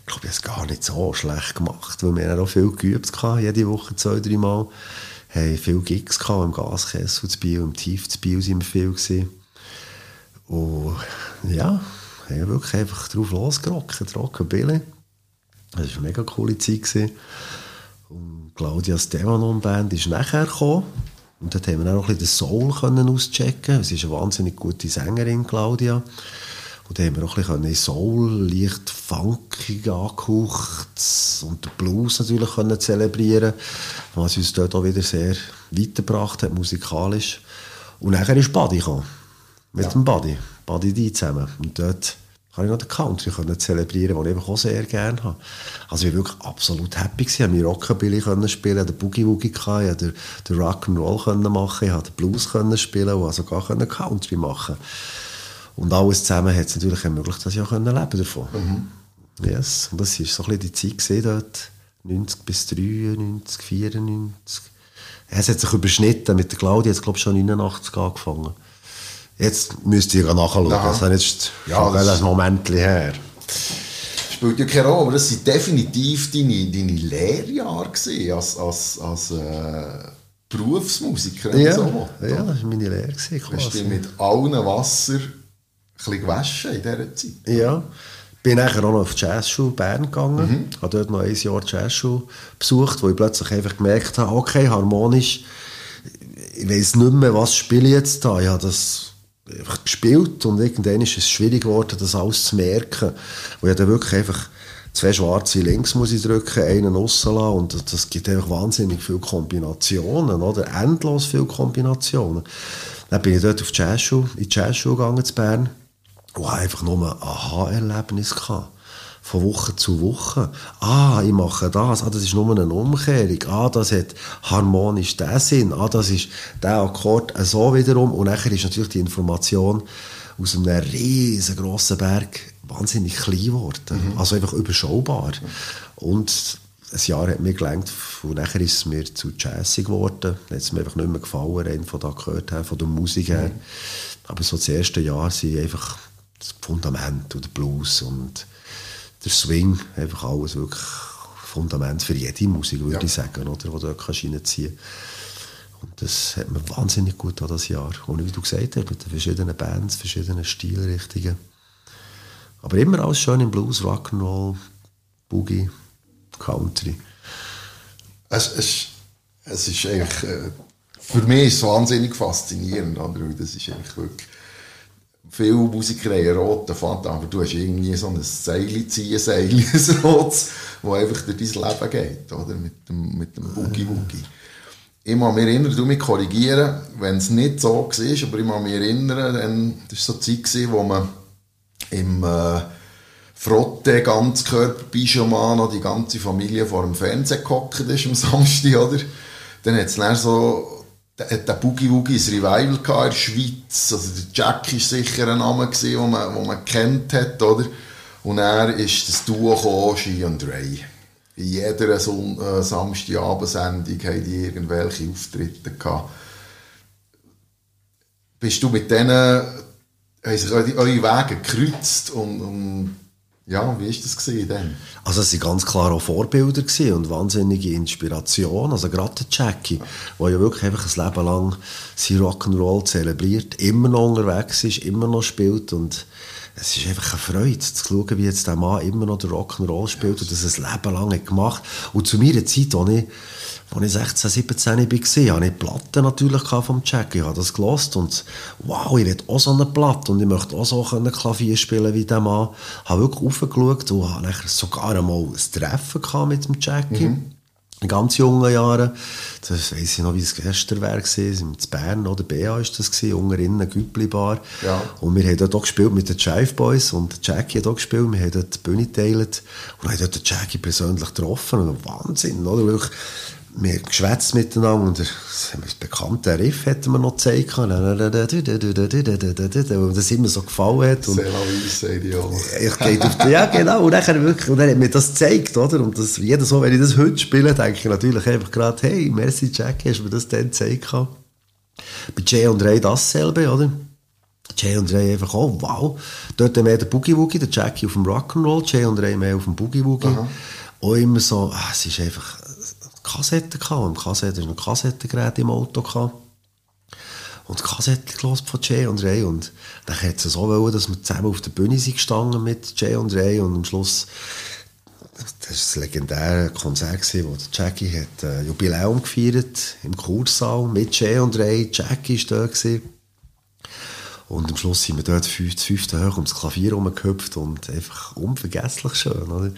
ich glaube, ich habe es gar nicht so schlecht gemacht, weil wir auch viel geübt hatten, jede Woche zwei, drei Mal. Hatten viele Gigs gehabt, im Gaskessel zu Biel, im Tief zu Biel sind wir viel gewesen. Und ja, haben wirklich einfach drauf losgerockt, Rockabilly. Das war eine mega coole Zeit. Gewesen. Und Claudia Stevanon Band ist nachher gekommen. Und dort haben wir auch ein bisschen den Soul können auschecken. Sie ist eine wahnsinnig gute Sängerin, Claudia. Und dann haben wir auch ein bisschen Soul, leicht funkig angehaucht und den Blues natürlich können zelebrieren was uns dort auch wieder sehr weitergebracht hat, musikalisch. Und nachher ist Buddy gekommen. Mit dem Buddy. Buddy D zusammen. Und dort kann ich noch den Country können zelebrieren, den ich einfach auch sehr gerne habe. Also ich war wirklich absolut happy. Ich konnte Rockabilly können spielen, den Boogie Woogie, ich konnte den, Rock'n'Roll können machen, ich konnte den Blues können spielen und sogar können Country machen. Und alles zusammen hat es natürlich ermöglicht, dass ich auch können leben davon. Yes. Und das war so ein bisschen die Zeit gewesen dort. 90 bis 93, 94. Ja, Es hat sich überschnitten. Mit der Claudia es, glaube ich, schon 89 angefangen. Jetzt müsst ihr nachschauen. Aha. Das ist jetzt Ja, das- ein Moment her. Spielt ja keine Rolle, aber das waren definitiv deine, deine Lehrjahre gewesen, als, als, als äh, Berufsmusiker. Ja, so ja, das war meine Lehre. gewesen, Du hast dich quasi. mit allen Wasser bisschen gewaschen in dieser Zeit. Ja, Bin nachher auch noch auf die Jazzschule Bern gegangen, mhm. habe dort noch ein Jahr Jazzschule besucht, wo ich plötzlich einfach gemerkt habe, okay, harmonisch, ich weiß nicht mehr, was spiele ich jetzt da. Ich habe das einfach gespielt und irgendwann ist es schwierig geworden, das alles zu merken. Wo ich dann wirklich einfach zwei schwarze links muss ich drücken, einen aussen lassen und das gibt einfach wahnsinnig viele Kombinationen, oder? Endlos viele Kombinationen. Dann bin ich dort auf die Jazzschule, in die Jazzschule gegangen zu Bern und hatte einfach nur ein Aha-Erlebnis gehabt von Woche zu Woche. Ah, ich mache das. Ah, das ist nur eine Umkehrung. Ah, das hat harmonisch den Sinn. Ah, das ist der Akkord so wiederum. Und nachher ist natürlich die Information aus einem riesengroßen Berg wahnsinnig klein geworden. Mhm. Also einfach überschaubar. Mhm. Und ein Jahr hat mir gelangt und nachher ist es mir zu jazzig geworden. Dann hat es mir einfach nicht mehr gefallen, rein von da gehört her, von der Musik her. Mhm. Aber so das erste Jahr sind einfach das Fundament und der Blues und der Swing, einfach alles wirklich Fundament für jede Musik, würde ja. ich sagen, oder, die du dort reinziehen kannst. Und das hat mir wahnsinnig gut an das Jahr. Und wie du gesagt hast, mit den verschiedenen Bands, verschiedenen Stilrichtungen. Aber immer alles schön im Blues, Rock'n'Roll, Boogie, Country. Es, es, es ist eigentlich, äh, für mich ist es wahnsinnig faszinierend, oder? das ist eigentlich wirklich viele Musiker haben einen roten Faden, aber du hast irgendwie so ein Seil ziehen, Seil, ein rotes, das einfach durch dein Leben geht, oder? Mit dem, mit dem Boogie-Woogie. Ich muss mich erinnern, du mich korrigieren, wenn es nicht so war, aber ich muss mich erinnern, dann, das war so die Zeit, wo man im äh, Frotte, Ganzkörper-Pyjama noch die ganze Familie vor dem Fernsehen gehockt ist am Samstag, oder? Dann hat es so hat der Boogie Woogie ein Revival in der Schweiz. Also der Jack war sicher ein Name, den man, wo man kennt hat, oder? Und er ist das Duo gekommen, und Ray. In jeder Son äh, Samstagabendsendung haben die irgendwelche Auftritte gehabt. Bist du mit denen, haben sich eure Wege gekreuzt und, und ja, wie war das denn? Also es waren ganz klar auch Vorbilder und wahnsinnige Inspiration. Also gerade der Jackie, der ja wirklich einfach ein Leben lang sein Rock'n'Roll zelebriert, immer noch unterwegs ist, immer noch spielt und es ist einfach eine Freude zu schauen, wie jetzt der Mann immer noch den Rock'n'Roll spielt und das ein Leben lang gemacht Und zu meiner Zeit, als ich ich 16, 17 war, hatte ich Platten natürlich vom Jack. Ich habe das gelost und wow, ich will auch so eine Platte und ich möchte auch so Klavier spielen wie der Mann. Ich habe wirklich aufgeschaut und habe sogar einmal ein Treffen mit dem Jackie. Mhm. In ganz jungen Jahren. Das weiss ich noch, wie es gestern war. In Bern oder BA war das, unter innen Güppli Bar. Ja. Und wir haben dort auch gespielt mit den Jive Boys und Jackie hat auch gespielt. Wir haben dort die Bühne geteilt und haben dort den Jackie persönlich getroffen. Und Wahnsinn, oder? Wirklich wir geschwätzt miteinander und das bekannte Riff hätten wir noch gezeigt und das immer so gefallen hat und ich gehe auf die, ja genau und dann, wirklich, und dann hat mir das gezeigt oder und das, jeder so, wenn ich das heute spiele denke ich natürlich einfach gerade hey merci Jackie hast du mir das dann gezeigt bei Jay und Ray dasselbe oder Jay und Ray einfach oh wow dort mehr der Boogie Woogie der Jackie auf dem Rock'n'Roll Jay und Ray mehr auf dem Boogie Woogie auch immer so ah, es ist einfach Kassetten gehabt. Im Kassette ein Kassettengerät im Auto gehabt. Und Kassetten gelesen von Jay und Ray. Und dann hat es so wollen, dass wir zusammen auf der Bühne sind gestanden mit Jay und Ray. Und am Schluss, das war das legendäre Konzert, gewesen, wo Jackie hat ein Jubiläum gefeiert im Kursaal mit Jay und Ray. Jackie war da. Gewesen. Und am Schluss sind wir dort fünf, fünfte hoch ums Klavier rumgehüpft und einfach unvergesslich schön. Oder?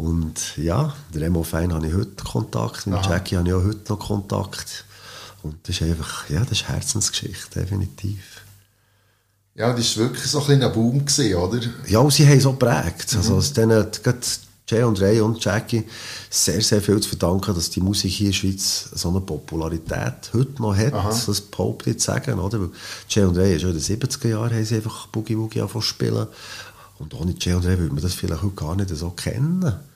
Und ja, der Remo Fein habe ich heute Kontakt, mit Aha. Jackie habe ich auch heute noch Kontakt. Und das ist einfach, ja, das ist Herzensgeschichte, definitiv. Ja, das war wirklich so ein, ein Boom, gewesen, oder? Ja, und sie haben so geprägt. Mhm. Also aus denen, Jay und Ray und Jackie sehr, sehr viel zu verdanken, dass die Musik hier in der Schweiz so eine Popularität heute noch hat. Aha. Das behaupte ich zu sagen, oder? Weil Jay und Ray, schon in den 70er Jahren haben sie einfach Boogie Woogie angefangen spielen. Und ohne Jay und Ray würde man das vielleicht heute gar nicht so kennen.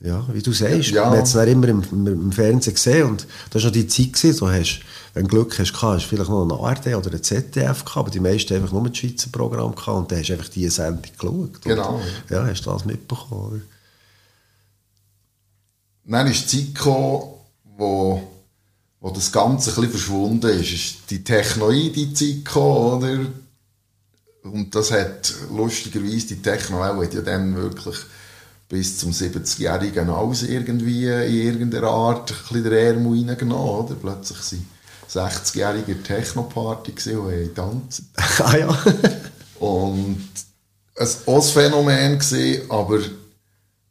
Ja, wie du sagst, ja. man hat es immer im, im, Fernsehen gesehen und das war noch die Zeit, gewesen, du hast, wenn du Glück hast, hast du vielleicht noch eine ARD oder eine ZDF gehabt, aber die meisten einfach nur ein Schweizer Programm gehabt und dann hast du einfach diese Sendung geschaut. Genau. Und, ja, hast du das mitbekommen. Oder? Dann ist die Zeit gekommen, wo, wo das Ganze ein bisschen verschwunden ist. ist die Technoide-Zeit gekommen, oder? Und das hat lustigerweise die Techno-Welle hat ja dann wirklich bis zum 70-Jährigen alles irgendwie in irgendeiner Art ein der Ärmel reingenommen, oder? Plötzlich sind 60-Jährige Techno-Party und haben tanzen. ah ja. und es war auch ein Phänomen, gewesen, aber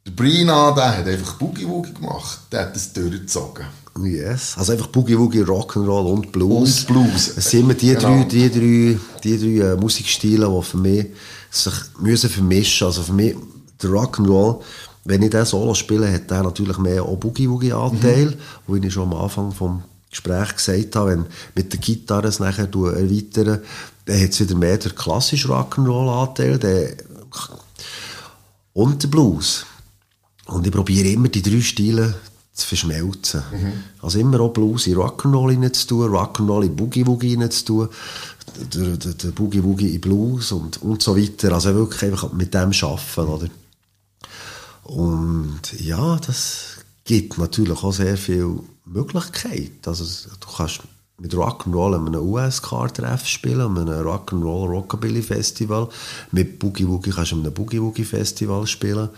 der Brina, der hat einfach Boogie-Woogie gemacht. Der hat das durchgezogen. Yes. Also einfach Boogie Woogie, Rock'n'Roll und Blues. Und Blues. Es sind immer die Genau. drei, die drei, die drei äh, Musikstile, die für mich sich müssen vermischen. Also für mich, der Rock'n'Roll, wenn ich den Solo spiele, hat der natürlich mehr auch Boogie Woogie Anteil, Mhm. wo ich schon am Anfang vom Gespräch gesagt habe, wenn mit der Gitarre es nachher du erweitere, dann hat es wieder mehr der klassische Rock'n'Roll Anteil, der und der Blues. Und ich probiere immer die drei Stile zu verschmelzen. Also immer auch Blues in Rock'n'Roll rein zu tun, Rock'n'Roll in Boogie-Woogie rein zu tun, der, der, der Boogie-Woogie in Blues und, und so weiter. Also wirklich einfach mit dem arbeiten, oder? Und ja, das gibt natürlich auch sehr viel Möglichkeit. Also du kannst mit Rock'n'Roll an einem USK-Treff spielen, an einem Rock'n'Roll Rockabilly Festival. Mit Boogie Woogie kannst du an einem Boogie Woogie Festival spielen.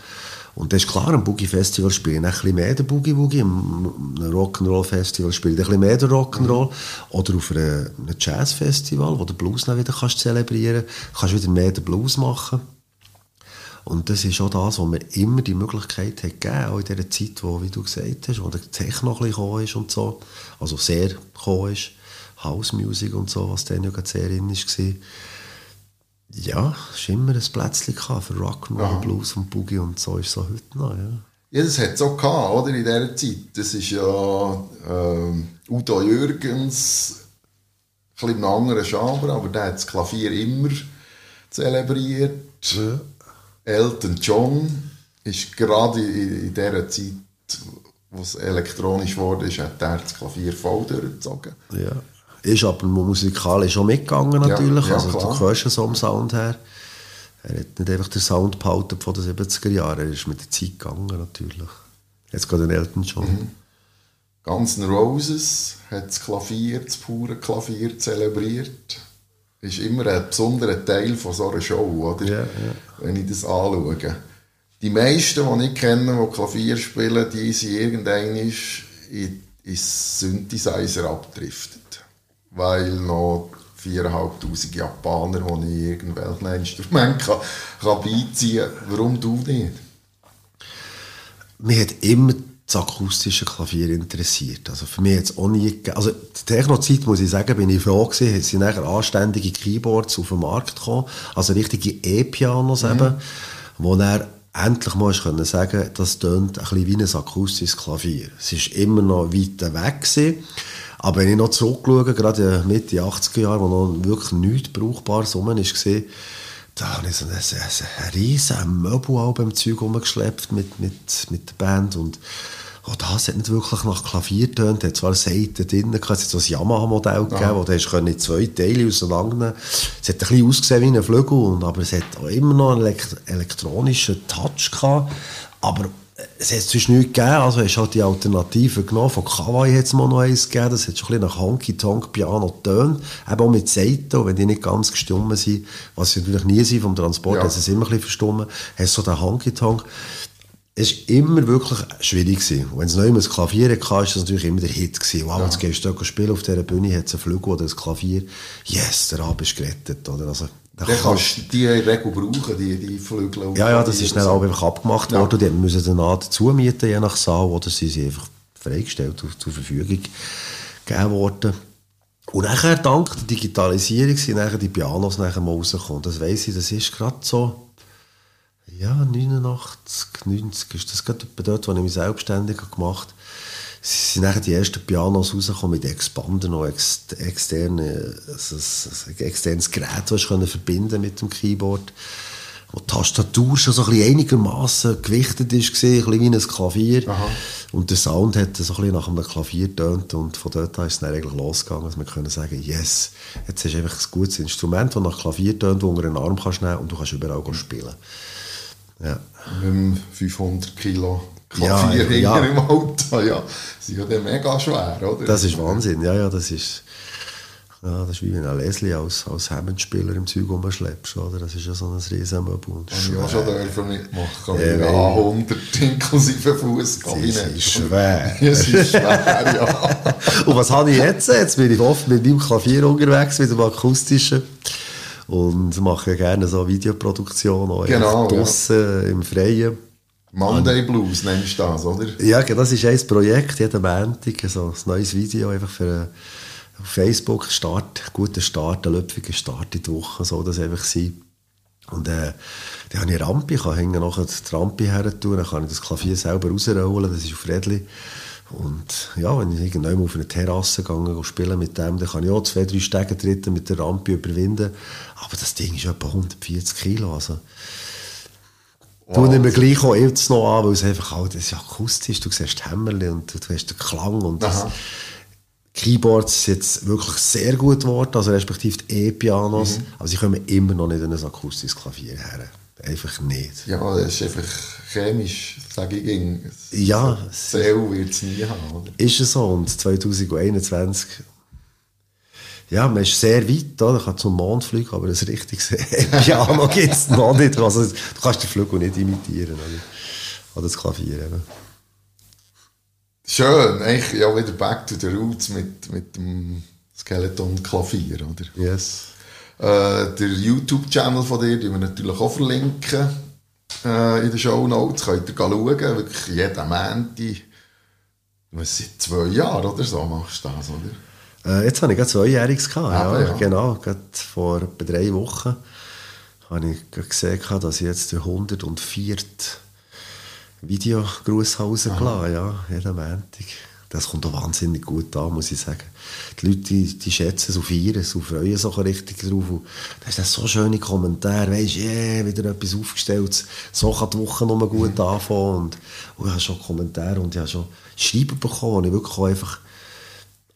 Und das ist klar, am Boogie Festival spiele ich ein bisschen mehr den Boogie Woogie, am Rock'n'Roll Festival spiele ich ein bisschen mehr den Rock'n'Roll. Oder auf einem Jazz Festival, wo du Blues dann wieder kannst zelebrieren kannst, du wieder mehr den Blues machen. Und das ist auch das, wo mir immer die Möglichkeit hat gegeben, auch in dieser Zeit, wo, wie du gesagt hast, wo der Techno ein bisschen gekommen ist und so, also sehr gekommen ist, House Music und so, was dann ja gerade sehr in war. Ja, es war immer ein Plätzchen für Rock'n'Roll, Blues und Boogie und so ist es auch heute noch, ja. Ja, das hat es auch gehabt, oder, in dieser Zeit. Das ist ja ähm, Udo Jürgens, ein bisschen in einem anderen Genre, aber der hat das Klavier immer zelebriert. Elton John ist gerade in, in dieser Zeit, wo es elektronisch wurde, ist, hat er das Klavier voll durchgezogen. Ja. Ist aber musikalisch schon mitgegangen natürlich. ja, also klar. du hörst es so am Sound her. Er hat nicht einfach den Sound behalten von den 70er Jahren, er ist mit der Zeit gegangen natürlich. Jetzt geht den Elton John. Mhm. Guns N' Roses hat das Klavier, das pure Klavier zelebriert. Ist immer ein besonderer Teil von so einer Show, oder? Ja, ja. Wenn ich das anschaue. Die meisten, die ich kenne, die Klavier spielen, die sind irgendwann in, ins Synthesizer abgedriftet. Weil noch 4'500 Japaner, die ich irgendwelchen Instrumenten kann, kann beiziehen kann. Warum du nicht? Mich hat immer das akustische Klavier interessiert. Also für mich es auch nie. Also die Techno-Zeit, muss ich sagen, bin ich froh gewesen, es sind nachher anständige Keyboards auf den Markt gekommen, also richtige E-Pianos eben, wo er endlich mal können sagen, das tönt ein bisschen wie ein akustisches Klavier. Es ist immer noch weit weg gewesen. Aber wenn ich noch zurückschaue, gerade Mitte 80er Jahre, wo noch wirklich nichts Brauchbares rum war, da habe ich so ein, ein, riesen Möbelalbum Zeug rumgeschleppt mit, mit, mit der Band und oh, das hat nicht wirklich nach Klavier getönt. Es hat zwar Seiten drin, es hat so ein Yamaha-Modell gegeben, wo du hast in zwei Teile auseinandernehmen Es hat ein bisschen ausgesehen wie ein Flügel, aber es hat auch immer noch einen elekt elektronischen Touch gehabt. Aber es hat sonst nichts gegeben, also hast halt die Alternative genommen. Von Kawaii hat es mal noch eins gegeben, das hat schon ein bisschen nach Honky-Tonk-Piano getönt. Eben auch mit Seiten, wenn die nicht ganz gestummen sind, was sie natürlich nie sind vom Transport, Ja. hat es immer ein bisschen verstummen. Hast so den Honky-Tonk. Es war immer wirklich schwierig. Gewesen. Wenn es noch immer ein Klavier hatte, war das natürlich immer der Hit. Gewesen. Wow, jetzt gehst du da spielen auf dieser Bühne, hat es einen Flügel oder ein Klavier. Yes, der Abend ist gerettet. Oder? Also, da Dann kann- kannst du die Regel brauchen, die, die Flügel. und ja, ja, das ist dann und auch einfach abgemacht Ja. worden. Die müssen dann auch dazu mieten, je nach Saal, oder sie sind einfach freigestellt, zur- zur Verfügung gegeben worden. Und nachher, dank der Digitalisierung, sind nachher die Pianos nachher mal rausgekommen. Das weiss ich, das ist gerade so, ja, 89, 90 ist das gerade dort, wo ich mich selbstständig gemacht habe. Sie sind nachher die ersten Pianos rausgekommen mit Expander noch ex externe, also ein, ein externes Gerät, das können verbinden mit dem Keyboard. Wo die Tastatur schon so ein bisschen einigermaßen gewichtet ist, gewesen, ein bisschen wie ein Klavier. Und der Sound hat so ein bisschen nach einem Klavier getönt und von dort an ist es dann eigentlich losgegangen, dass wir können sagen, yes, jetzt du einfach ein gutes Instrument, das nach Klavier tönt, das unter den Arm kannst nehmen und du kannst überall spielen. Ja. Mit dem 500 Kilo Ja, Klavier ja. hinter im Auto. Ja, das ist ja dann mega schwer, oder? Das ist Wahnsinn, ja, ja, das ist... Ja, das ist wie wenn ein Leslie als, als Hammond-Spieler im Zeug rumschleppst, oder? Das ist ja so ein riesen Möbel. Habe ich auch schon dürfen mitmachen. Ja, A100 inklusive Fußkabinett. Das ist schwer. Es ist schwer, ja. Und was habe ich jetzt? Jetzt bin ich oft mit meinem Klavier unterwegs, mit dem akustischen. Und mache gerne so Videoproduktion auch Genau, draussen ja. im Freien. Monday Blues nennst du das, oder? Ja, das ist ein Projekt, jeden Montag, so ein neues Video einfach für auf Facebook, Start, guter Start, ein löpfiger Start in die Woche, so das einfach sein. Und äh, dann habe ich eine Rampe, ich kann hinten nachher die Rampe her tun, dann kann ich das Klavier selber rausrollen, das ist auf Rädchen. Und ja, wenn ich irgendwann auf eine Terrasse gehe spielen mit dem, dann kann ich auch zwei, drei Stege treten mit der Rampe überwinden. Aber das Ding ist etwa 140 Kilo, also Wow. Tue ich mir gleich auch jetzt noch an, weil es einfach halt, das ist akustisch, du siehst die Hämmerli und du, du hast den Klang und das Keyboards ist jetzt wirklich sehr gut geworden, also respektive die E-Pianos, mhm. aber sie kommen immer noch nicht an ein akustisches Klavier her. Einfach nicht. Ja, das ist einfach chemisch, sage ich ging. Ja. Zell wird es nie haben, oder? Ist es so und 2021 ja, man ist sehr weit, oder? kann zum Mond fliegen, aber ein richtiges Piano gibt es noch nicht. Also, du kannst den Flügel nicht imitieren. Oder, oder das Klavier eben. Schön, eigentlich ja wieder back to the roots mit, mit dem Skeleton-Klavier, oder? Yes. Äh, der YouTube-Channel von dir, den wir natürlich auch verlinken äh, in den Show Notes, könnt ihr schauen, wirklich jeden Montag. Seit zwei Jahren oder so machst du das, oder? Äh, jetzt habe ich gerade zweijähriges gehabt. Ja, ja. Genau, gerade vor etwa drei Wochen habe ich gesehen, dass ich jetzt den 104. Videogruß rausgelassen ja, jeden Montag. Das kommt auch wahnsinnig gut an, muss ich sagen. Die Leute, die, die schätzen es auf ihr, sie freuen sich richtig drauf. Und das ist so schöne Kommentare, weisst yeah, wieder etwas aufgestellt, so kann die Woche nochmal gut anfangen. Und, und ich habe schon Kommentare und ich habe schon Schreiben bekommen, wo ich wirklich einfach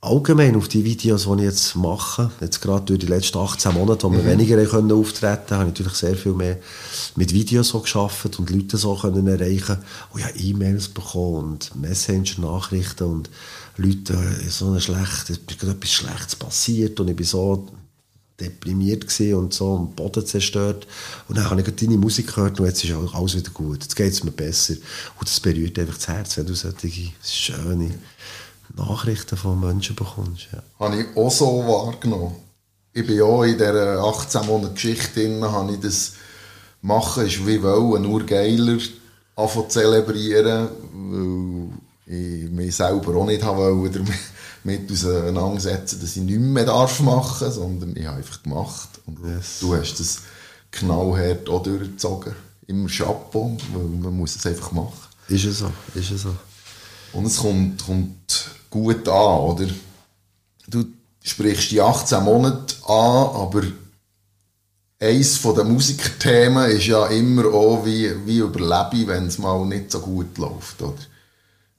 allgemein auf die Videos, die ich jetzt mache, jetzt gerade durch die letzten 18 Monate, wo wir mhm. weniger können auftreten konnten, habe ich natürlich sehr viel mehr mit Videos so geschafft und Leute so können erreichen. Und ich habe E-Mails bekommen und Messenger-Nachrichten und Leute, äh, so eine schlechte, etwas Schlechtes passiert und ich bin so deprimiert und so am Boden zerstört. Und dann habe ich deine Musik gehört und jetzt ist alles wieder gut. Jetzt geht es mir besser. Und das berührt einfach das Herz, wenn du solche schöne Nachrichten von Menschen bekommst. Ja. Habe ich auch so wahrgenommen. Ich bin auch in dieser 18 Monate Geschichte drin, habe ich das machen, ist wie wollen, nur geiler anfangen zu zelebrieren, ich mich selber auch nicht wollte damit auseinandersetzen, dass ich nichts mehr darf machen sondern ich habe einfach gemacht. Und yes. du hast das knallhart auch durchgezogen. Immer Chapeau, weil man muss es einfach machen. Ist es so, ist es so. Und es kommt, kommt gut an, oder? Du sprichst die 18 Monate an, aber eins der Musikerthemen ist ja immer auch, wie, wie überlebe ich, wenn es mal nicht so gut läuft, oder?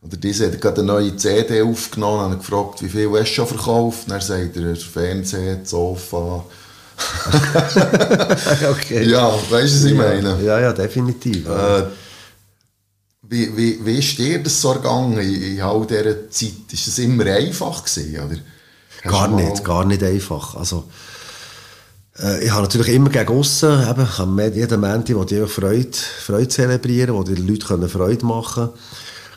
Oder diese hat gerade eine neue CD aufgenommen und gefragt, wie viel hast du schon verkauft? Und dann sagt er, Fernseher, Sofa. okay. Ja, weißt du, was ich meine? Ja, ja, definitiv. Äh, wie, wie, wie ist dir das so ergangen in, in all dieser Zeit? Ist das immer einfach gewesen, oder? gar nicht, gar nicht einfach. Also, äh, ich habe natürlich immer gegen aussen, eben, jeden Montag, wo die Freude, Freude zelebrieren, wo die Leute Freude machen können.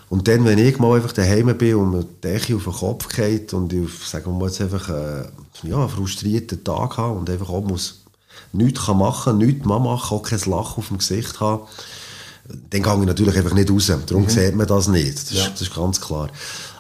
Und dann, wenn ich mal einfach daheim bin und mir die Decke auf den Kopf geht und ich, sagen wir mal, jetzt einfach äh, ja, einen frustrierten Tag habe und einfach auch muss nichts machen kann, nichts machen, auch kein Lachen auf dem Gesicht haben, dann gehe ich natürlich einfach nicht raus. Darum mhm. sieht man das nicht. Das, ja. ist, das, ist, ganz klar.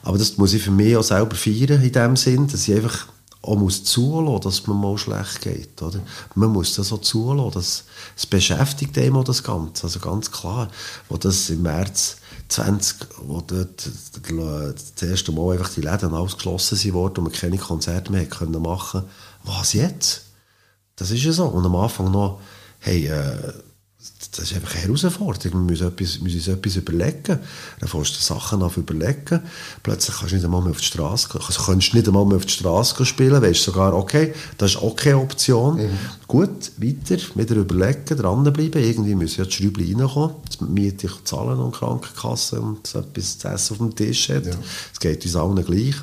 Aber das muss ich für mich auch selber feiern, in dem Sinn, dass ich einfach auch muss zulassen, dass es mir mal schlecht geht. Oder? Man muss das auch zulassen. Das, das beschäftigt einem auch das Ganze. Also ganz klar. Wo das im März 20, wo dort das erste Mal einfach die Läden alles geschlossen wurden und man keine Konzerte mehr können machen Was jetzt? Das ist ja so. Und am Anfang noch, hey, äh, das ist einfach eine Herausforderung. Wir müssen, etwas, müssen uns etwas überlegen. Dann fängst du Sachen an überlegen. Plötzlich kannst du nicht einmal mehr auf die Straße gehen. Also kannst nicht einmal mehr auf die Straße spielen. Weißt sogar, okay, das ist auch keine Option. Mhm. Gut, weiter, wieder überlegen, dranbleiben. Irgendwie müssen ja die Schräubchen reinkommen. Jetzt Miete ich zahlen und Krankenkasse und etwas zu essen auf dem Tisch hat. Es ja. geht uns allen gleich.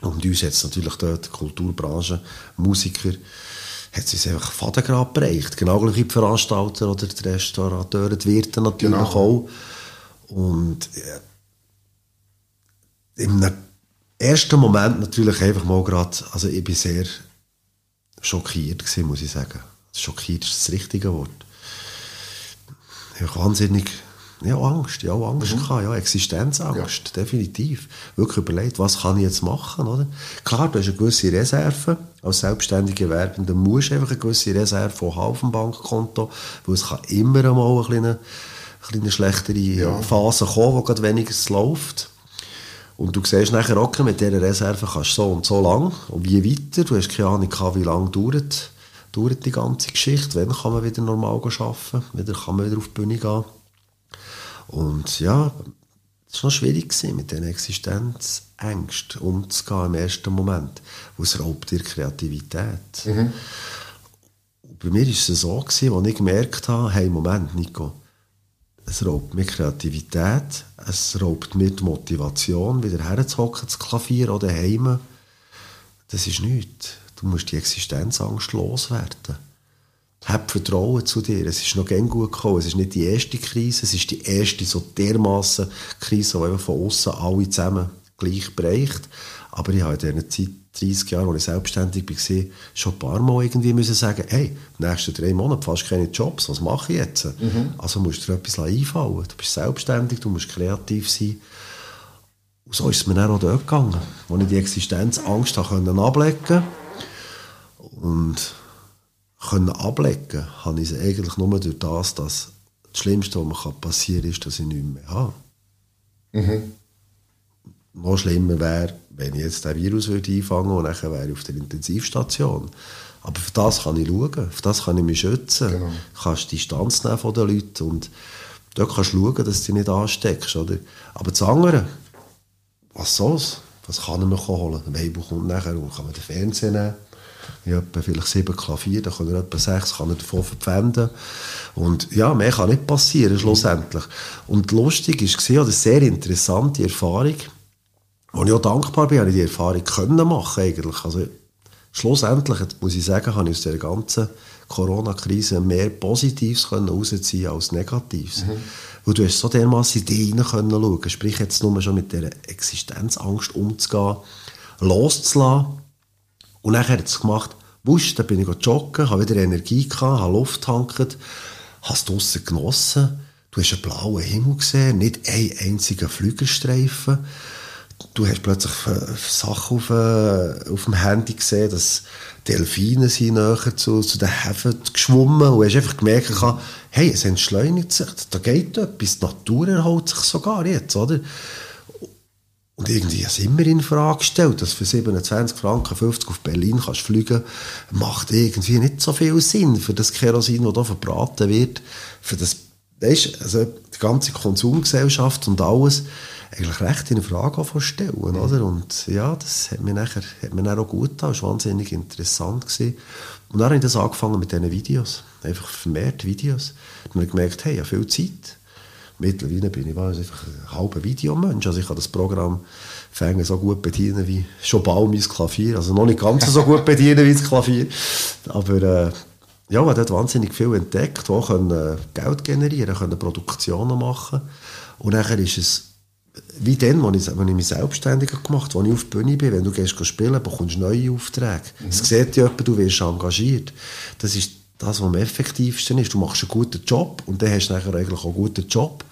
Und uns es natürlich dort, Kulturbranche, Musiker, hat es uns einfach Fadengrad bereicht. Genau gleich wie die Veranstalter oder die Restaurateure, die Wirte natürlich genau. auch. Und äh, im ersten Moment natürlich einfach mal gerade, also ich bin sehr schockiert gewesen, muss ich sagen. Schockiert ist das richtige Wort. Ich wahnsinnig ja, Angst, ja, Angst mhm. gehabt, ja, Existenzangst, ja. definitiv. Wirklich überlegt, was kann ich jetzt machen, oder? Klar, du hast eine gewisse Reserve. Als selbstständiger Werbender musst du einfach eine gewisse Reserve auf dem Bankkonto, weil es kann immer einmal eine kleine, kleine schlechtere ja. Phase kommen, wo gerade weniger läuft. Und du siehst nachher, okay, mit dieser Reserve kannst du so und so lang und wie weiter. Du hast keine Ahnung, wie lange dauert, dauert die ganze Geschichte. Wann kann man wieder normal arbeiten? Wieder kann man wieder auf die Bühne gehen. Und ja, es war schwierig, gewesen, mit diesen Existenzängsten umzugehen im ersten Moment. Weil es raubt dir Kreativität. Mhm. bei mir war es so, gewesen, als ich gemerkt habe, hey, Moment, Nico, es raubt mir Kreativität, es raubt mir die Motivation, wieder herzuhocken, zu Klavier oder heim. Das ist nichts. Du musst die Existenzangst loswerden. Hab Vertrauen zu dir. Es ist noch gern gut gekommen. Es ist nicht die erste Krise, es ist die erste so dermaßen Krise, die von außen alle zusammen gleich bereicht. Aber ich habe in dieser Zeit, 30 Jahre, als ich selbstständig war, schon ein paar Mal irgendwie müssen sagen, hey, die nächsten drei Monate fast keine Jobs, was mache ich jetzt? Mhm. Also musst du dir etwas einfallen. Du bist selbstständig, du musst kreativ sein. Und so ist es mir dann auch dort gegangen, wo ich die Existenzangst ablegen konnte. Und können ablegen habe ich es eigentlich nur durch das, dass das Schlimmste, was mir passieren kann, ist, dass ich nichts mehr habe. Mhm. Noch schlimmer wäre, wenn ich jetzt den Virus würde einfangen und dann wäre ich auf der Intensivstation. Aber für das kann ich schauen, für das kann ich mich schützen. Genau. Du kannst Distanz nehmen von den Leuten und dort kannst du schauen, dass du dich nicht ansteckst. Oder? Aber das andere, was soll's? Was kann ich mir holen? Ein Weibuch kommt nachher und kann man den Fernseher nehmen ich habe vielleicht sieben Klavier, da kann er etwa sechs kann er davon verpfänden. Und ja, mehr kann nicht passieren, schlussendlich. Und lustig war, oder eine sehr interessante Erfahrung, wo ich auch dankbar bin, habe ich die Erfahrung können machen eigentlich. Also, schlussendlich, muss ich sagen, habe ich aus der ganzen Corona-Krise mehr Positives können rausziehen als Negatives. Mhm. Weil du hast so dermaßen in dich hinein können. Sprich, jetzt nur schon mit dieser Existenzangst umzugehen, loszulassen und dann hat es gemacht, wusch, dann bin ich joggen, habe wieder Energie gehabt, habe Luft tanket, habe es draussen genossen. Du hast einen blauen Himmel gesehen, nicht einen einzigen Flügelstreifen. Du hast plötzlich Sachen auf, äh, auf dem Handy gesehen, dass Delfine sind näher zu, zu den Häfen geschwommen und hast einfach gemerkt, hey, es entschleunigt sich, da geht etwas, die Natur erholt sich sogar jetzt, oder? Und irgendwie ist immer in Frage gestellt, dass für 27 Franken 50 auf Berlin kannst fliegen, macht irgendwie nicht so viel Sinn für das Kerosin, das hier verbraten wird, für das, weißt, also die ganze Konsumgesellschaft und alles eigentlich recht in Frage stellen, mhm. oder? Und ja, das hat mir nachher, hat mir auch gut getan, das war wahnsinnig interessant gewesen. Und dann habe ich das angefangen mit diesen Videos, einfach vermehrt Videos. Dann habe ich gemerkt, hey, ich habe viel Zeit Mittlerweile bin ich einfach ein halber Videomensch. Also ich kann das Programm Fänge so gut bedienen wie schon bald mein Klavier. Also noch nicht ganz so gut bedienen wie das Klavier. Aber äh, ja, man hat wahnsinnig viel entdeckt, wo können äh, Geld generieren, können Produktionen machen. Und nachher ist es wie dann, als ich, als ich mich selbstständig gemacht habe, als ich auf die Bühne bin, wenn du gehst spielen, bekommst du neue Aufträge. Mhm. Es sieht ja jemand, du wirst engagiert. Das ist das, was am effektivsten ist. Du machst einen guten Job und dann hast du nachher eigentlich auch einen guten Job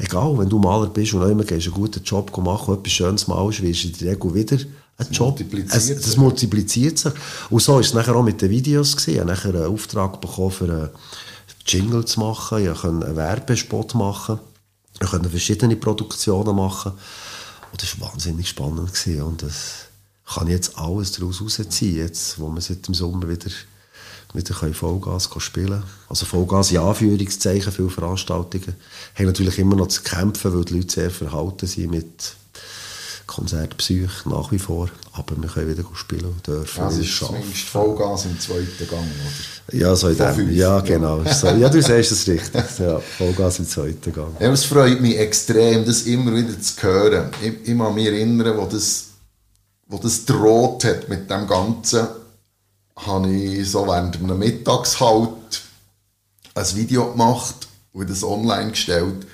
egal, wenn du Maler bist und immer gehst, einen guten Job machen, etwas Schönes malst, wirst du in der Regel wieder einen Job. Multipliziert es, das multipliziert sich. Und so ist es nachher auch mit den Videos gewesen. Ich habe nachher einen Auftrag bekommen, für einen Jingle zu machen. Ich konnte einen Werbespot machen. Ich konnte verschiedene Produktionen machen. Und das war wahnsinnig spannend gewesen. Und das kann ich jetzt alles daraus rausziehen, jetzt, wo wir seit dem Sommer wieder wieder Vollgas spielen Also Vollgas in Anführungszeichen, viele Veranstaltungen haben natürlich immer noch zu kämpfen, weil die Leute sehr verhalten sind mit Konzertpsych nach wie vor. Aber wir können wieder spielen dürfen. Also ist zumindest Vollgas im zweiten Gang, oder? Ja, so in dem. Ja, genau. So, ja, du sagst es richtig. Ja, Vollgas im zweiten Gang. Ja, es freut mich extrem, das immer wieder zu hören. Ich, ich kann mich erinnern, wo das wo das droht hat mit dem Ganzen, habe ich so während einem Mittagshalt ein Video gemacht und das online gestellt.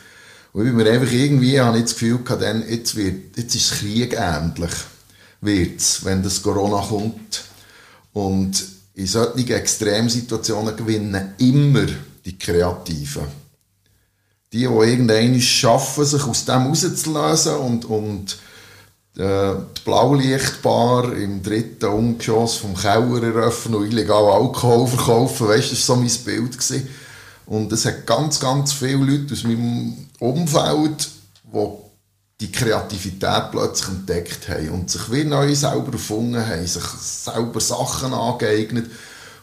Und ich bin mir einfach irgendwie, habe ich das Gefühl gehabt, dann, jetzt, wird, jetzt ist Krieg ähnlich, wird's, wenn das Corona kommt. Und in solchen Extremsituationen gewinnen immer die Kreativen. Die, die irgendwann schaffen, sich aus dem rauszulösen und, und äh, die Blaulichtbar im dritten Umgeschoss vom Keller eröffnen und illegal Alkohol verkaufen. Weißt, das war so mein Bild. Gewesen. Und es hat ganz, ganz viele Leute aus meinem Umfeld, die die Kreativität plötzlich entdeckt haben und sich wie neu selber erfunden haben, sich selber Sachen angeeignet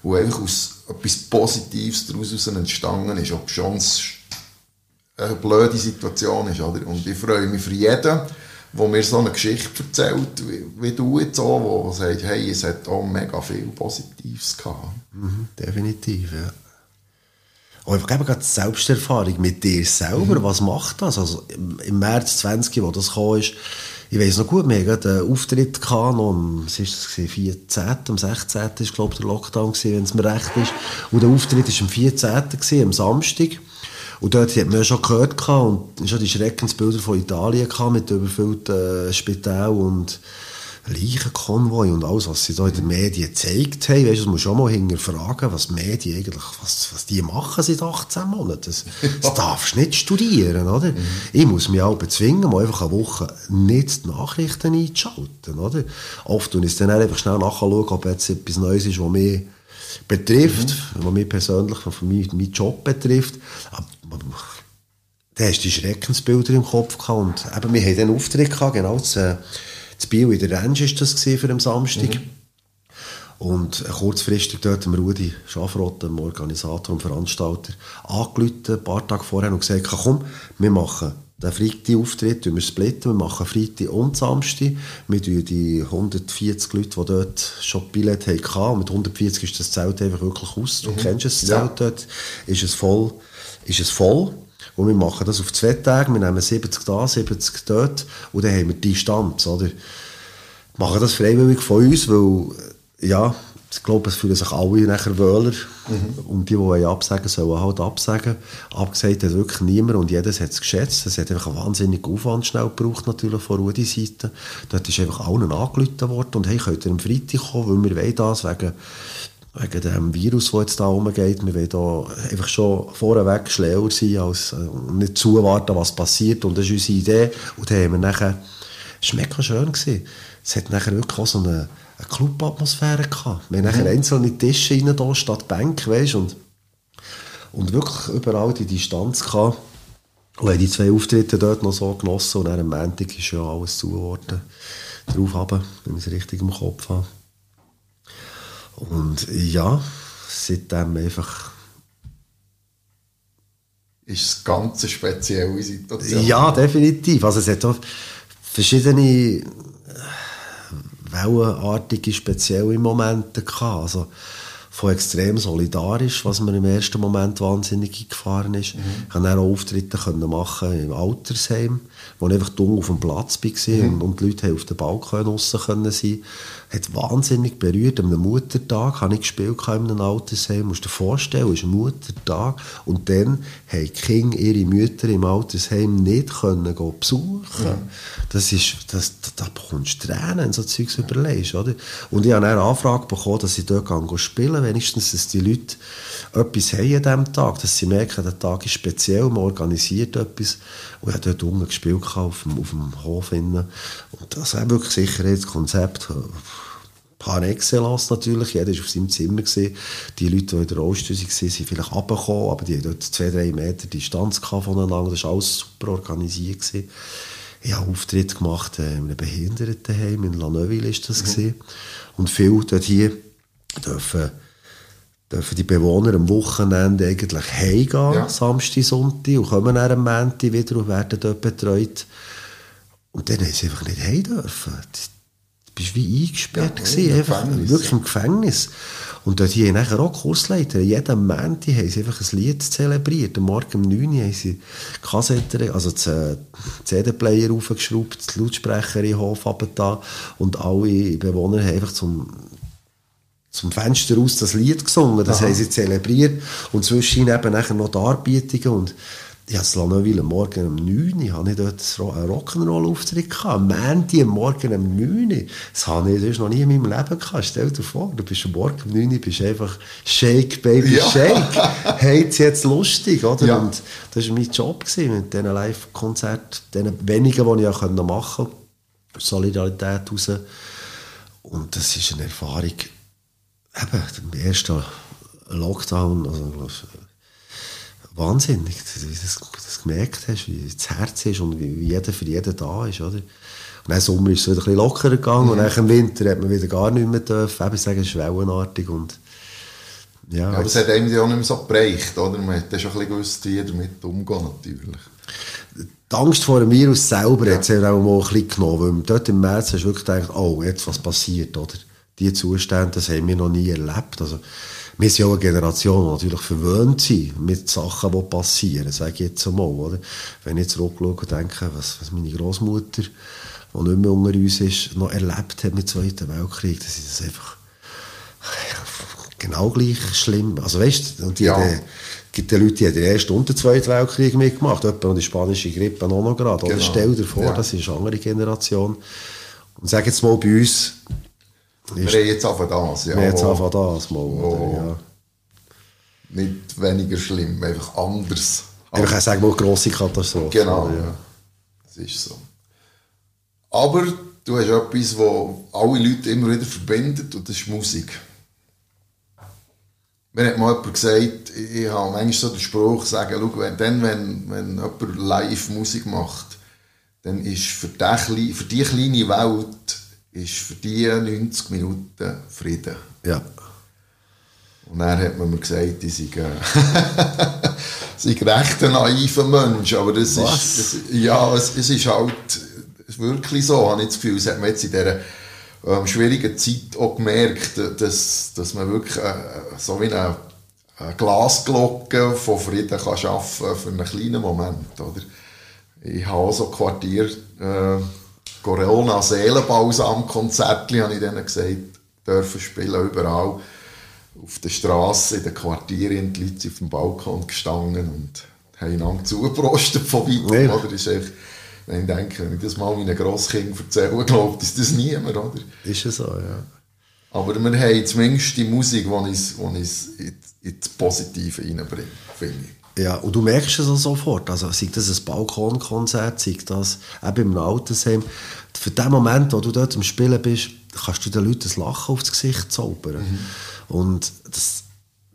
und einfach aus etwas Positives daraus entstanden ist, ob schon eine blöde Situation ist. Oder? Und ich freue mich für jeden, der mir so eine Geschichte erzählt, wie, wie du jetzt auch, der sagt, hey, es hat auch mega viel Positives gehabt. Mhm, definitiv, ja. Und einfach eben gerade die Selbsterfahrung mit dir selber, mhm. was macht das? Also im März 20, wo das kam, ist, ich weiß noch gut, wir hatten einen Auftritt gehabt, am, was ist das, 14., am 16. ist, glaube ich, der Lockdown wenn es mir recht ist. Und der Auftritt war am 14., gewesen, am Samstag. Und dort hat man ja schon gehört gehabt, und schon die Schreckensbilder von Italien gehabt, mit überfüllten äh, Spitälern und Leichenkonvoi und alles, was sie da in den Medien gezeigt haben, weißt, du, muss schon mal hinterfragen, was die Medien eigentlich, was, was die machen seit 18 Monaten. Das, das darfst du nicht studieren, oder? Mhm. Ich muss mich auch bezwingen, mal einfach eine Woche nicht die Nachrichten einzuschalten, oder? Oft tue ich es dann einfach schnell nachschauen, ob jetzt etwas Neues ist, was mich betrifft, mhm. was mich persönlich, was meinen Job betrifft. Da hast du die Schreckensbilder im Kopf gehabt und eben, wir haben den Auftritt gehabt, genau, das, das Bio in der Range war das für den Samstag. Mhm. Und kurzfristig dort dem Rudi Schafrott, dem Organisator und Veranstalter, angerufen, ein paar Tage vorher und gesagt, komm, wir machen den Freitag-Auftritt, wir splitten, wir machen Freitag und Samstag. Wir tun die 140 Leute, die dort schon Billett hatten, mit 140 ist das Zelt einfach wirklich aus. Du mhm. kennst das Zelt ja. dort, ist es voll, ist es voll. Und wir machen das auf zwei Tage, wir nehmen 70 da, 70 dort und dann haben wir die Distanz, oder? Machen das freiwillig von uns, weil, ja, ich glaube, es fühlen sich alle nachher wohler. Mhm. Und die, die absagen sollen halt absagen. Abgesagt hat wirklich niemand und jeder hat es geschätzt. Es hat einfach einen wahnsinnigen Aufwand schnell gebraucht, natürlich von Rudi Seite. Dort ist einfach allen angerufen worden und hey, könnt ihr am Freitag kommen, weil wir wollen das wegen wegen dem Virus, das jetzt da rumgeht. Wir wollen da einfach schon vorweg schlauer sein, als äh, nicht zuwarten, was passiert. Und das ist unsere Idee. Und dann haben wir nachher, es war mega schön. Gewesen. Es hat nachher wirklich auch so eine, eine Club-Atmosphäre gehabt. Wir haben mhm. nachher einzelne Tische rein, da, statt Bänke, weißt, und, und wirklich überall die Distanz gehabt. Und haben die zwei Auftritte dort noch so genossen. Und dann am Montag ist ja alles zugeworfen. Drauf haben, wenn ich es richtig im Kopf habe. Und ja, seitdem einfach. Ist es ganz eine spezielle Situation? Ja, definitiv. Also es hat auch verschiedene wellenartige, spezielle Momente gehabt. Also, von extrem solidarisch, was mir im ersten Moment wahnsinnig gefahren ist. Mhm. Ich konnte auch Auftritte machen im Altersheim, wo ich einfach dumm auf dem Platz war mhm. und, und, die Leute auf den Balkon raus können sein. Hat wahnsinnig berührt. Am Muttertag habe ich gespielt in einem Altersheim. Musst du dir vorstellen, es ist ein Muttertag und dann haben die Kinder ihre Mütter im Altersheim nicht können gehen besuchen. Mhm. Das ist, das, da, da bekommst du Tränen, wenn du so Zeugs überlegst, oder? Und ich habe eine Anfrage bekommen, dass ich dort spielen kann wenigstens, dass die Leute etwas haben an diesem Tag, dass sie merken, der Tag ist speziell, man organisiert etwas. Und ich habe dort unten gespielt auf dem, auf dem Hof. Innen. Und das ist wirklich Sicherheitskonzept par excellence natürlich. Jeder war auf seinem Zimmer. Gewesen. Die Leute, die in der Rollstuhl waren, sind vielleicht runtergekommen, aber die hatten dort zwei, drei Meter Distanz voneinander. Das war alles super organisiert. Gewesen. Ich habe Auftritte gemacht äh, in einem Behindertenheim, in La Neuville war das. Mhm. Und viele dort hier dürfen dürfen die Bewohner am Wochenende eigentlich heimgehen, ja. Samstag, Sonntag, und kommen dann am Montag wieder und werden dort betreut. Und dann haben sie einfach nicht heim dürfen. Die bist wie eingesperrt Ja, gewesen, einfach, Gefängnis, wirklich ja. im Gefängnis. Und dort hier nachher auch Kursleiter. Jeden Montag haben sie einfach ein Lied zelebriert. Am Morgen um 9 Uhr haben sie Kassetten, also das äh, CD-Player aufgeschraubt, die Lautsprecher in den Hof runter und alle Bewohner haben einfach zum zum Fenster aus das Lied gesungen, das Aha. haben sie zelebriert und zwischen eben nachher noch die Darbietungen und ich hatte am Morgen um 9 Uhr, habe ich dort einen Rock'n'Roll-Auftritt gehabt, am Montag am Morgen um 9 Uhr, das habe ich sonst noch nie in meinem Leben gehabt, stell dir vor, du bist am Morgen um 9 Uhr, bist einfach Shake, Baby, Ja. Shake, heit's jetzt lustig, oder? Ja. Und das war mein Job gewesen, mit diesen Live-Konzerten, diesen wenigen, die ich ja machen konnte, Solidarität raus und das ist eine Erfahrung, eben, im ersten Lockdown, also, wahnsinnig, wie du das, das gemerkt hast, wie das Herz ist und wie, wie jeder für jeden da ist, oder? Und dann Sommer ist es wieder ein bisschen lockerer gegangen und dann im Winter hat man wieder gar nicht mehr dürfen, eben sagen, es ist wellenartig und ja, Ja, aber es hat einem ja auch nicht mehr so geprägt, oder? Man hat schon ein bisschen gewusst, wie damit umgehen, natürlich. die Angst vor dem Virus selber hat es ja auch mal ein bisschen genommen, weil dort im März hast du wirklich gedacht, oh, jetzt was passiert, oder? Die Zustände, das haben wir noch nie erlebt. Also, wir sind ja eine Generation, die natürlich verwöhnt sind mit Sachen, die passieren, sage ich jetzt einmal, oder? Wenn ich zurückschaue und denke, was, was meine Großmutter, die nicht mehr unter uns ist, noch erlebt hat mit dem Zweiten Weltkrieg, das ist das einfach genau gleich schlimm. Also weißt du, und die, Ja. die, gibt ja Leute, die haben den Ersten und den Zweiten Weltkrieg mitgemacht, etwa noch die spanische Grippe auch noch gerade. Oder Genau. stell dir vor, Ja. das ist eine andere Generation. Und sag jetzt mal bei uns, Wir haben jetzt einfach das, ja. mehr jetzt wo- einfach das mal. wo- Oder? Ja. Nicht weniger schlimm, einfach anders. Ich kann sagen, eine grosse Katastrophe. Genau, ja. Das ist so. Aber du hast etwas, was alle Leute immer wieder verbindet, und das ist Musik. Mir hat mal jemand gesagt, ich habe manchmal so den Spruch sagen, schau, wenn, dann, wenn, wenn jemand live Musik macht, dann ist für die, für die kleine Welt ist für die 90 Minuten Frieden. ja. Und dann hat man mir gesagt, ich sei, äh, sei recht ein naiver Mensch. Aber das Was? ist, es, ja, es, es ist halt wirklich so, habe ich das Gefühl. Das hat man jetzt in dieser ähm, schwierigen Zeit auch gemerkt, dass, dass man wirklich äh, so wie eine, eine Glasglocke von Frieden kann schaffen für einen kleinen Moment. Oder? Ich habe auch so Quartier, äh, Corona Seelenbalsam Konzertli, habe ich denen gesagt, dürfen spielen überall auf der Straße, in den Quartieren, die Leute auf dem Balkon gestanden und haben einander zugeprostet von weitem. Ja. Oder? Ist echt, wenn ich denke, wenn ich das mal meinen Grosskindern erzähle, glaubt ist das niemand. Oder? Ist es so, ja. Aber wir haben zumindest die Musik, die uns, die uns in, in das Positive reinbringt, finde ich. Ja, und du merkst es auch sofort. Also, sei das ein Balkonkonzert, sei das eben im Altersheim. Für den Moment, wo du dort am Spielen bist, kannst du den Leuten das Lachen aufs Gesicht zaubern. Und das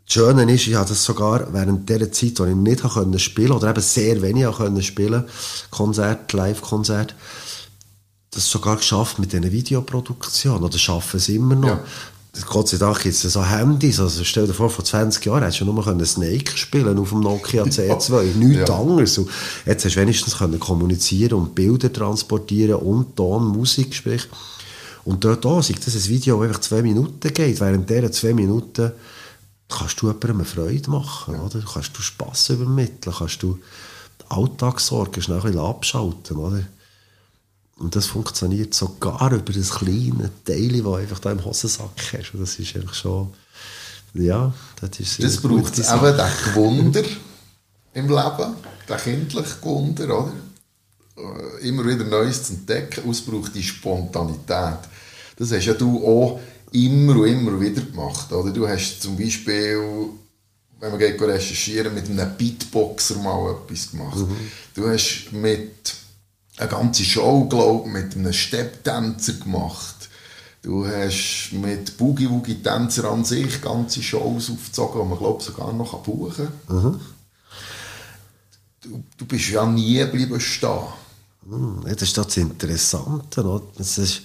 Schöne ist, ich habe das sogar während der Zeit, wo ich nicht spielen oder eben sehr wenig spielen, Konzert, Live-Konzert, das sogar geschafft mit diesen Videoproduktionen. Oder schaffen es immer noch. Ja. Gott sei Dank gibt es so Handys. Also stell dir vor, vor 20 Jahren hättest du nur können Snake spielen auf dem Nokia C2. Nichts Ja. anderes. Und jetzt hast du wenigstens können kommunizieren und Bilder transportieren und Ton, Musik, sprich. Und dort auch, sei das ein Video, das einfach zwei Minuten geht. Während dieser zwei Minuten kannst du jemandem eine Freude machen, oder? Kannst du Spass übermitteln, kannst du Alltagssorgen schnell ein bisschen abschalten, oder? Und das funktioniert sogar über das kleine Teil, das einfach da im Hosensack hast. Und das ist einfach schon, ja, das ist sehr Das braucht eben den Gewunder im Leben, den kindlichen Gewunder, oder? Äh, Immer wieder Neues zu entdecken, und es braucht die Spontanität. Das hast ja du auch immer und immer wieder gemacht, oder? Du hast zum Beispiel, wenn man geht recherchieren, mit einem Beatboxer mal etwas gemacht. Du hast mit eine ganze Show, glaube ich, mit einem Stepptänzer gemacht. Du hast mit Boogie-Woogie-Tänzer an sich ganze Shows aufgezogen, die man, glaube sogar noch buchen kann. Du, du bist ja nie geblieben stehen. Hm, ja, das ist das Interessante. Oder? Das ist,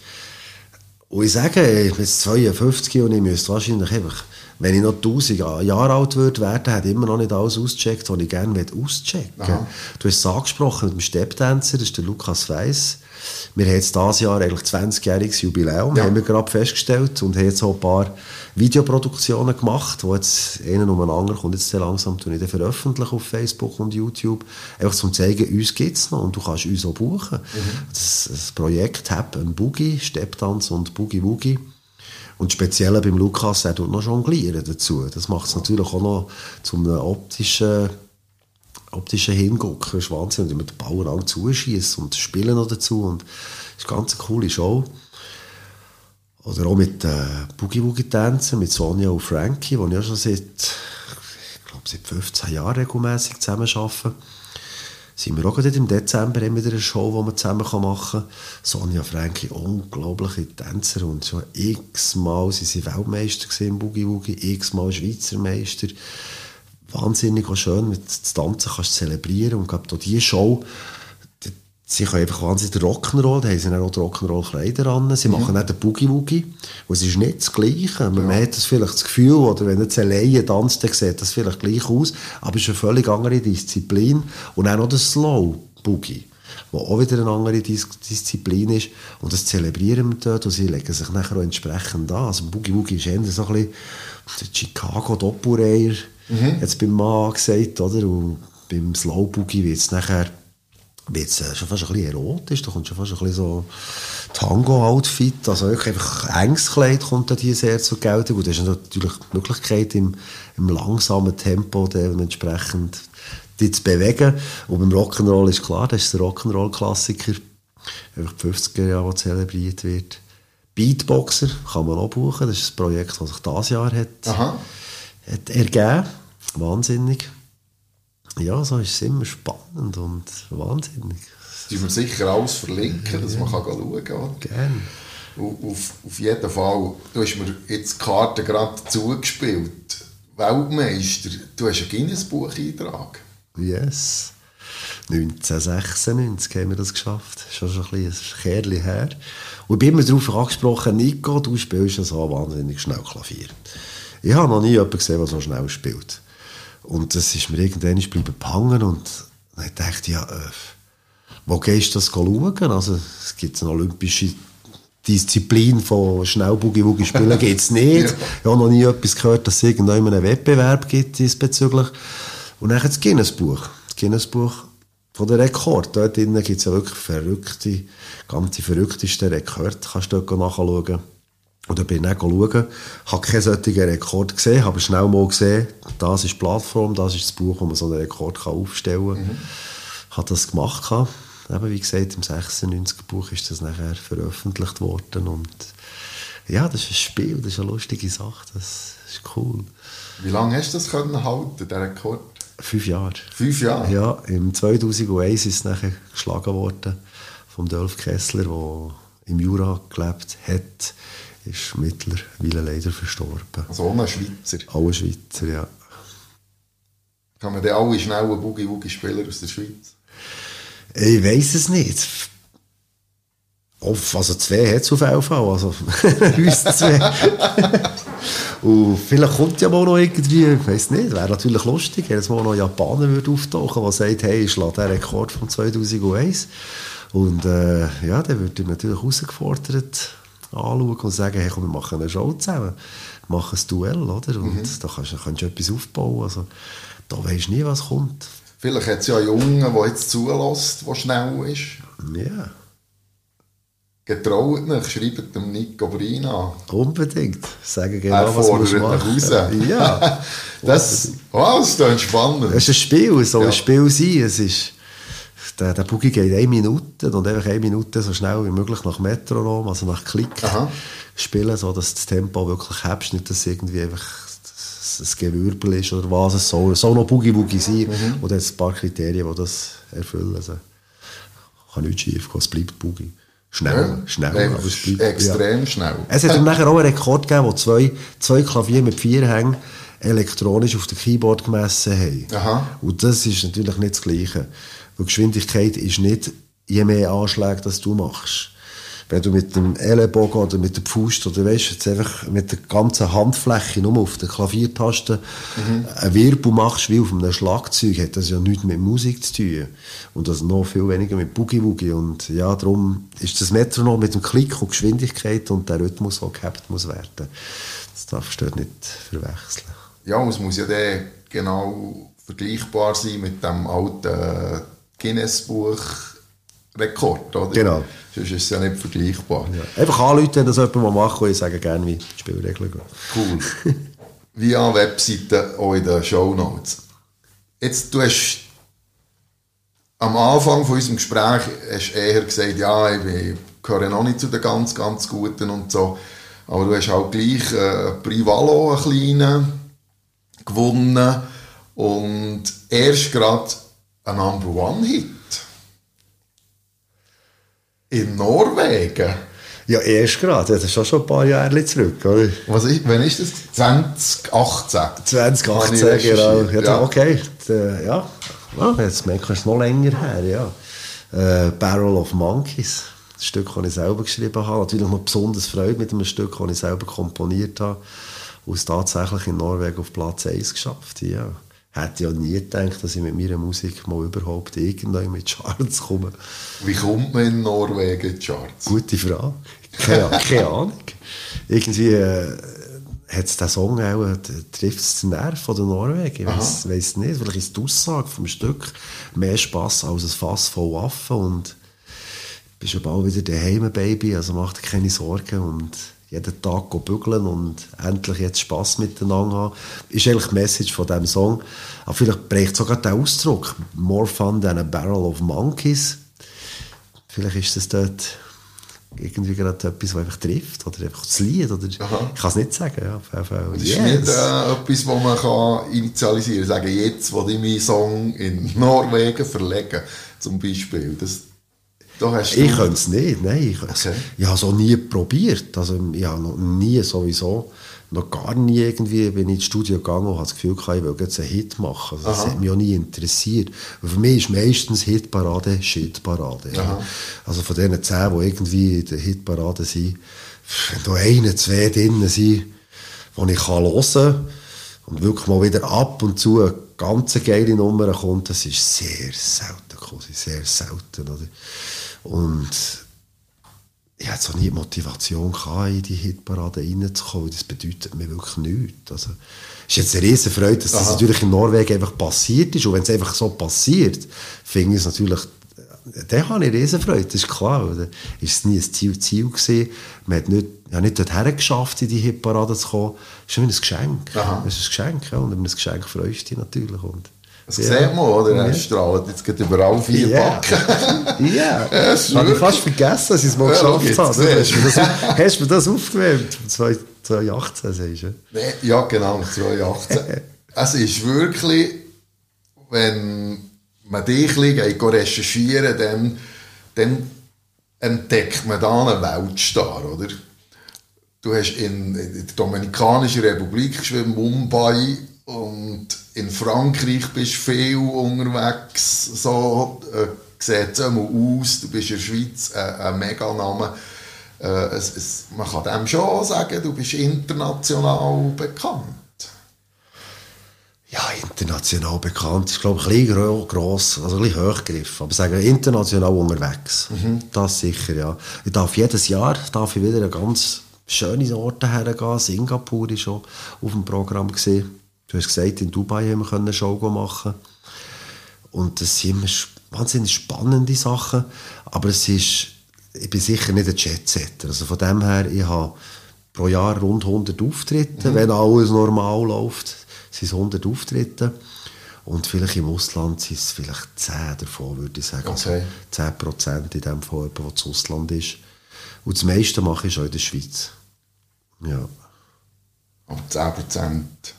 und ich sage, ich bin jetzt 52 und ich müsste wahrscheinlich einfach wenn ich noch 1000 Jahre alt würde werden, hätte ich immer noch nicht alles ausgecheckt, was ich gerne auschecken möchte. Du hast es angesprochen mit dem Stepptänzer, das ist der Lukas Weiss. Wir haben jetzt dieses Jahr eigentlich 20-jähriges Jubiläum, ja. haben wir gerade festgestellt und haben jetzt auch ein paar Videoproduktionen gemacht, die jetzt einen um den anderen kommt jetzt sehr langsam tun ich veröffentlichen auf Facebook und YouTube, einfach zum zeigen, uns gibt es noch und du kannst uns auch buchen. Mhm. Das, das Projekt Hab ein Boogie, Stepptanz und Boogie Woogie und speziell beim Lukas, er tut noch jonglieren dazu. Das macht es natürlich auch noch zu einem optischen, optischen Hingucken. Das ist Wahnsinn. Und mit dem Bauer lang zuschießt und spielen noch dazu. Und das ist eine ganz coole Show. Oder auch mit äh, Boogie-Woogie-Tänzen, mit Sonja und Frankie, die ich auch schon seit, ich glaube, seit 15 Jahren regelmäßig zusammen arbeiten sind wir auch gerade im Dezember wieder eine Show, die wir zusammen machen können. Sonja Franki, unglaubliche Tänzer und schon x-mal sind sie Weltmeister im Boogie Woogie, x-mal Schweizer Meister. Wahnsinnig auch schön, mit Tanzen kannst du zelebrieren und gerade diese Show Sie können einfach wahnsinnig Rock'n'Roll, da haben sie dann auch Rock'n'Roll-Kleider an. Sie mhm. machen auch den Boogie-Woogie. Und es ist nicht das Gleiche. Man ja. hat das vielleicht das Gefühl, oder wenn jetzt ein Laie tanzt, dann sieht das vielleicht gleich aus. Aber es ist eine völlig andere Disziplin. Und auch noch der Slow-Boogie, wo auch wieder eine andere Dis Disziplin ist. Und das zelebrieren wir dort und sie legen sich nachher auch entsprechend an. Also Boogie-Woogie ist eher so ein bisschen der Chicago-Doppelreiher, mhm. jetzt beim Mann gesagt, oder? Und beim Slow-Boogie wird es nachher wird es äh, schon fast ein bisschen erotisch, da kommt schon fast ein bisschen so Tango-Outfit, also wirklich einfach enges Kleid kommt da hier sehr zur Geltung und das ist natürlich die Möglichkeit im, im langsamen Tempo dementsprechend die zu bewegen. Und beim Rock'n'Roll ist klar, das ist der Rock'n'Roll-Klassiker, einfach die 50er Jahre, der zelebriert wird. Beatboxer kann man auch buchen, das ist ein Projekt, das sich dieses Jahr hat, hat ergeben, wahnsinnig ja, so ist es immer spannend und wahnsinnig. Das müssen wir sicher alles verlinken, dass man kann schauen kann. Gerne. Auf, auf jeden Fall, du hast mir jetzt die Karte gerade zugespielt. Weltmeister, du hast einen Guinness-Buch-Eintrag. Yes. 1996 haben wir das geschafft. Schon schon ein, ein Kerl her. Und ich bin immer darauf angesprochen, Nico, du spielst ja so wahnsinnig schnell Klavier. Ich habe noch nie jemanden gesehen, der so schnell spielt. Und das ist mir irgendwann bleiben hängen und dann dachte ich, ja, äh, wo gehst du das schauen? Also, es gibt eine olympische Disziplin von Schnell-Boogie-Woogie spielen gibt es nicht. ja. Ich habe noch nie etwas gehört, dass es irgendwann einen Wettbewerb gibt diesbezüglich. Und dann das Guinness-Buch. Das Guinness-Buch von der Rekord. Dort gibt es ja wirklich verrückte, ganz verrückteste Rekorde. Kannst du dort nachschauen. Und dann bin ich schauen, habe keinen solchen Rekord gesehen, habe schnell mal gesehen, das ist die Plattform, das ist das Buch, wo man so einen Rekord kann aufstellen kann. Mhm. Habe das gemacht. Eben, wie gesagt, im 96 Buch ist das nachher veröffentlicht worden. Und ja, das ist ein Spiel, das ist eine lustige Sache, das ist cool. Wie lange hast du das können halten, den Rekord? Fünf Jahre. Fünf Jahre? Ja, im 2001 ist es nachher geschlagen worden vom Dolph Kessler, der im Jura gelebt hat ist mittlerweile leider verstorben. Also ohne Schweizer? Alle Schweizer, ja. Kann man denn alle schnellen Boogie-Woogie-Spieler aus der Schweiz? Ich weiß es nicht. Also zwei hat es auf jeden Fall, also uns zwei. Und vielleicht kommt ja mal noch irgendwie, ich weiß nicht, wäre natürlich lustig, wenn es mal noch ein Japaner würde auftauchen, der sagt, hey, ich schlage den Rekord von 2001. Und äh, ja, dann ich natürlich herausgefordert anschauen und sagen, hey, komm, wir machen eine Show zusammen. Wir machen ein Duell, oder? Und mhm. da kannst, kannst du etwas aufbauen. Also, da weisst du nie, was kommt. Vielleicht hat es ja einen Jungen, der jetzt zulässt, der schnell ist. Ja. Getraut nicht, schreibt dem Nico Brin an. Unbedingt. Sagen genau, was muss machen. Raus. Ja. das, oh, das ist spannend. Es ist ein Spiel, es soll ja. ein Spiel sein. Es ist der, der Boogie geht eine Minute und einfach eine Minute so schnell wie möglich nach Metronom, also nach Klick Aha. spielen, so dass das Tempo wirklich hebst, nicht dass irgendwie einfach ein Gewirbel ist oder was, es soll, soll noch Boogie-Woogie sein mhm. und es ein paar Kriterien, die das erfüllen. Also, kann nichts schief gehen, es bleibt Boogie. Schnell, ja, schnell, aber es bleibt... Extrem ja. schnell. Es hat nachher auch einen Rekord gegeben, wo zwei, zwei Klavier mit vier Hängen elektronisch auf dem Keyboard gemessen haben. Aha. Und das ist natürlich nicht das Gleiche. Weil Geschwindigkeit ist nicht, je mehr Anschläge das du machst. wenn du mit dem Ellenbogen oder mit der Faust oder weißt, jetzt einfach mit der ganzen Handfläche nur auf der Klaviertaste mhm. einen Wirbel machst wie auf einem Schlagzeug, hat das ja nichts mit Musik zu tun. Und das noch viel weniger mit Boogie-Woogie. Und ja, darum ist das Metronom mit dem Klick und Geschwindigkeit und der Rhythmus, der gehabt muss werden. Das darfst du nicht verwechseln. Ja, es muss ja dann genau vergleichbar sein mit dem alten Guinness-Buch Rekord, oder? Genau. Sonst ist es ja nicht vergleichbar. Ja. Einfach anrufen, wenn das jemand mal macht, und ich sage gerne, wie die Spielregeln gehen. Cool. Via Webseite auch in den Show Notes. Jetzt, du hast am Anfang von unserem Gespräch hast eher gesagt, ja, ich gehöre noch nicht zu den ganz, ganz Guten und so. Aber du hast auch gleich äh, Privalo, einen kleinen, gewonnen. Und erst gerade ein Number One-Hit in Norwegen? Ja, erst gerade. Das ist schon schon ein paar Jahre zurück. Oder? Was ist, wann ist das? 2018? 2018, genau. Ja, ja. Okay. Ja, ja jetzt merkst du es noch länger her. Ja. Äh, Barrel of Monkeys. Das Stück, das ich selber geschrieben habe. Natürlich noch besonders Freude mit einem Stück, das ich selber komponiert habe. Und es tatsächlich in Norwegen auf Platz 1 geschafft. Ja hätte ja nie gedacht, dass ich mit meiner Musik mal überhaupt irgendwann mit Charts komme. Wie kommt man in Norwegen Charts? Gute Frage. Keine, keine Ahnung. Irgendwie äh, hat es den Song auch, äh, trifft es den Nerv von der Norwegen. Ich weiß, weiss nicht. Vielleicht ist die Aussage vom Stück mehr Spass als ein Fass voll Waffen und bist ja bald wieder daheim, Baby, also mach dir keine Sorgen und jeden Tag bügeln und endlich jetzt Spass miteinander haben, ist eigentlich die Message von diesem Song. Aber vielleicht bricht sogar der Ausdruck «More fun than a barrel of monkeys». Vielleicht ist das dort irgendwie gerade etwas, was einfach trifft, oder einfach das Lied, oder Aha. ich kann es nicht sagen. Ja, auf Das ist nicht äh, etwas, was man kann initialisieren kann, sagen, jetzt wo ich meinen Song in Norwegen verlegen, zum Beispiel. Das, ich könnte es nicht, nein. Ich, okay. ich habe es auch nie probiert. Also, ich habe noch nie sowieso, noch gar nie irgendwie bin ich ins Studio gegangen und habe das Gefühl ich will jetzt einen Hit machen. Also, das hat mich auch nie interessiert. Und für mich ist meistens Hitparade Shitparade. Ja. Also von diesen zehn, die irgendwie in der Hitparade sind, wenn da eine, zwei drin sind, die ich kann hören kann und wirklich mal wieder ab und zu eine ganz geile Nummer kommt, das ist sehr selten. Sehr selten. Oder? Und ich hatte auch nie die Motivation, gehabt, in die Hitparade reinzukommen. Das bedeutet mir wirklich nichts. Also, es ist jetzt eine riesen Freude, dass Aha. das natürlich in Norwegen einfach passiert ist. Und wenn es einfach so passiert, finde ich es natürlich, dann habe ich riesen Freude, das ist klar. Oder? Ist es nie ein Ziel, Ziel gewesen. Man hat nicht, ja, nicht dorthin geschafft, in die Hitparade zu kommen. Das ist schon ein Geschenk. Aha. Das ist ein Geschenk, ja. Und über ein Geschenk freust du dich natürlich. Und das ja. sieht man, oder? Er strahlt jetzt geht überall vier yeah. Backen. ja, das habe ich fast vergessen, dass ich es mal ja, geschafft habe. Hast du, das, hast du mir das aufgewärmt? 2018, sagst du? Nee, ja, genau, 2018. es ist wirklich, wenn man dich recherchieren dann, dann entdeckt man da einen Weltstar, oder? Du hast in, in der Dominikanischen Republik geschrieben, Mumbai und in Frankreich bist du viel unterwegs, so äh, sieht es aus, du bist in der Schweiz äh, ein Meganame. Äh, es, es, man kann dem schon sagen, du bist international bekannt. Ja, international bekannt ist, glaube ich, ein bisschen gross, also ein bisschen hochgegriffen. Aber sagen, international unterwegs. Mhm. Das sicher, ja. Ich darf jedes Jahr darf ich wieder an ganz schöne Orte hergehen. Singapur war schon auf dem Programm. Gewesen. Du hast gesagt, in Dubai haben wir eine Show machen Und das sind immer wahnsinnig spannende Sachen. Aber es ist, ich bin sicher nicht ein Jetsetter. Also von dem her, ich habe pro Jahr rund 100 Auftritte. Mhm. Wenn alles normal läuft, sind es 100 Auftritte. Und vielleicht im Ausland sind es vielleicht 10 davon, würde ich sagen. Also okay. Also 10 Prozent in dem Fall, wo das Ausland ist. Und das meiste mache ich schon in der Schweiz. Ja. Aber 10 Prozent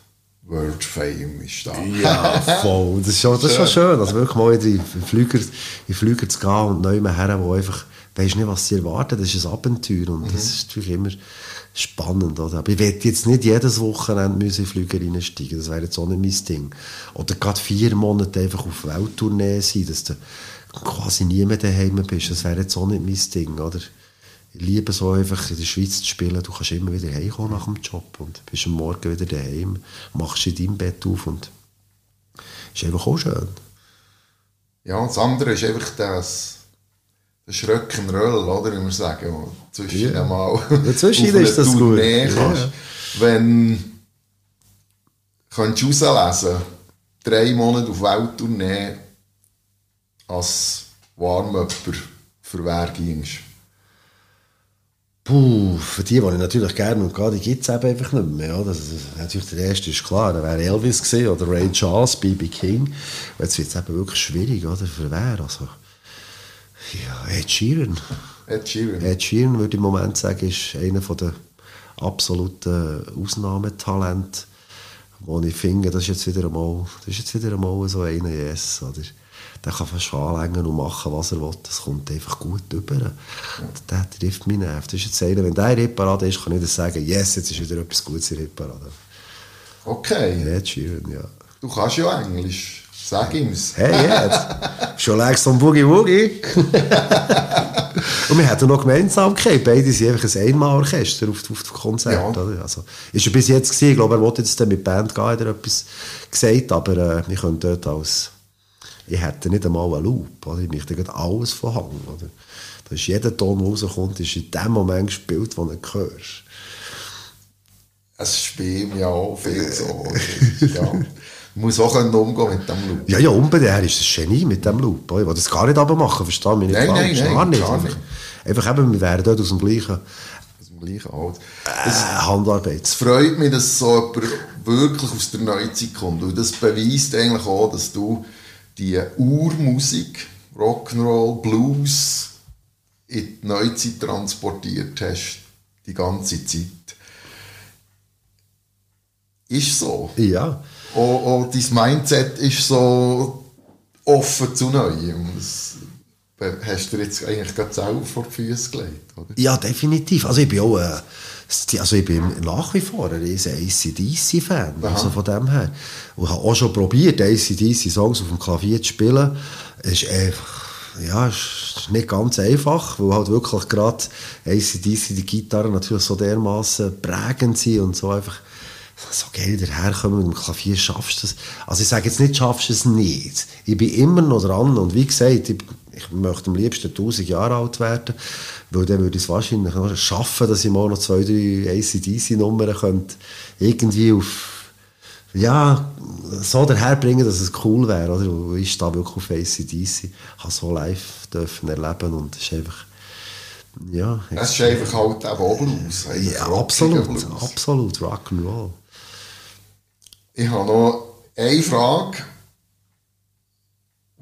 World Fame ist da. Ja, voll. Das ist schon, das ist schon schön. Also wirklich mal in die Flüger, in Flüger zu gehen und neu her, wo einfach, weisst nicht, was sie erwarten. Das ist ein Abenteuer und mhm. das ist natürlich immer spannend. Oder? Aber ich werde jetzt nicht jedes Wochenende in Flüger reinsteigen. Das wäre jetzt auch nicht mein Ding. Oder gerade vier Monate einfach auf Welttournee sein, dass du quasi nie mehr daheim bist. Das wäre jetzt auch nicht mein Ding. Oder? Liebe so einfach in der Schweiz zu spielen. Du kannst immer wieder heimkommen nach dem Job und bist am Morgen wieder daheim, machst in deinem Bett auf und ist einfach auch schön. Ja, das andere ist einfach das, das Schröckenröll, oder, wie wir sagen, zwischen Ja. mal Ja, zwischen ist das gut. Ja, kannst. Wenn könntest du rauslesen, drei Monate auf Welttournee als Warm-Upper für wer gingst. Puh, für die, die ich natürlich gerne und gehe, die gibt es eben einfach nicht mehr. Das, natürlich der erste ist klar, da wäre Elvis gewesen, oder Ray Charles, B.B. King. Jetzt wird es eben wirklich schwierig, oder? Für wer? Also, ja, Ed Sheeran. Ed Sheeran. Ed Sheeran, würde ich im Moment sagen, ist einer der absoluten Ausnahmetalente, wo ich finde, das ist jetzt wieder einmal, das ist jetzt wieder einmal so einer, yes, oder? Der kann fast anlängen und machen, was er will. Das kommt einfach gut rüber. Und der trifft mich nervt. Das ist jetzt einer, wenn der in Hitparade ist, kann ich das sagen, yes, jetzt ist wieder etwas Gutes in Hitparade. Okay, Ed Sheeran, ja. du kannst ja Englisch. Sag ihm's. Hey, jetzt. Schon langsam Boogie Woogie. Und wir hatten noch Gemeinsamkeit. Beide sind einfach ein Einmalorchester auf, auf dem Konzert. Ja. Oder? Also, ist er bis jetzt gewesen. Ich glaube, er wollte jetzt mit Band gehen, hat er etwas gesagt. Aber äh, wir können dort als... Ich hätte nicht einmal einen Loop. Oder? Ich möchte gerade alles von Hang. Oder? Da ist jeder Ton, der rauskommt, ist in dem Moment gespielt, wo du hörst. Es spielt ja auch viel so. ja. Man muss auch umgehen mit dem Loop. Ja, ja, unbedingt. Er ist ein Genie mit dem Loop. Ich will das gar nicht machen, verstehe mich nicht Nein, nein, falsch. nein, gar nicht. gar nicht. einfach eben, wir wären dort aus dem gleichen Aus dem gleichen Alt. äh, Handarbeit. Es freut mich, dass so jemand wirklich aus der Neuzeit kommt. Und das beweist eigentlich auch, dass du die Urmusik, Rock'n'Roll, Blues in die Neuzeit transportiert hast. Die ganze Zeit. Ist so. Ja. Auch, auch dein Mindset ist so offen zu Neuem. Das hast du dir jetzt eigentlich gerade selber vor die Füße gelegt, oder? Ja, definitiv. Also ich bin auch, äh, also ich bin nach wie vor ein ACDC-Fan, also von dem her. Und habe auch schon probiert, ACDC-Songs auf dem Klavier zu spielen. Es ist einfach, ja, ist nicht ganz einfach, weil halt wirklich gerade ACDC, die Gitarren natürlich so dermaßen prägend sind und so einfach so geil daherkommen mit dem Klavier, schaffst du das? Also ich sage jetzt nicht, schaffst du es nicht. Ich bin immer noch dran und wie gesagt, ich, ich möchte am liebsten 1000 Jahre alt werden, weil dann würde ich es wahrscheinlich noch schaffen, dass ich mal noch zwei, drei ACDC-Nummern könnte irgendwie auf, ja, so daherbringen, dass es cool wäre, oder? Ich stehe wirklich auf ACDC, habe so live dürfen erleben und es ist einfach, ja. Es ist einfach halt auch Blues. ja, absolut, Blues. absolut, Rock'n'Roll. Ich habe noch eine Frage,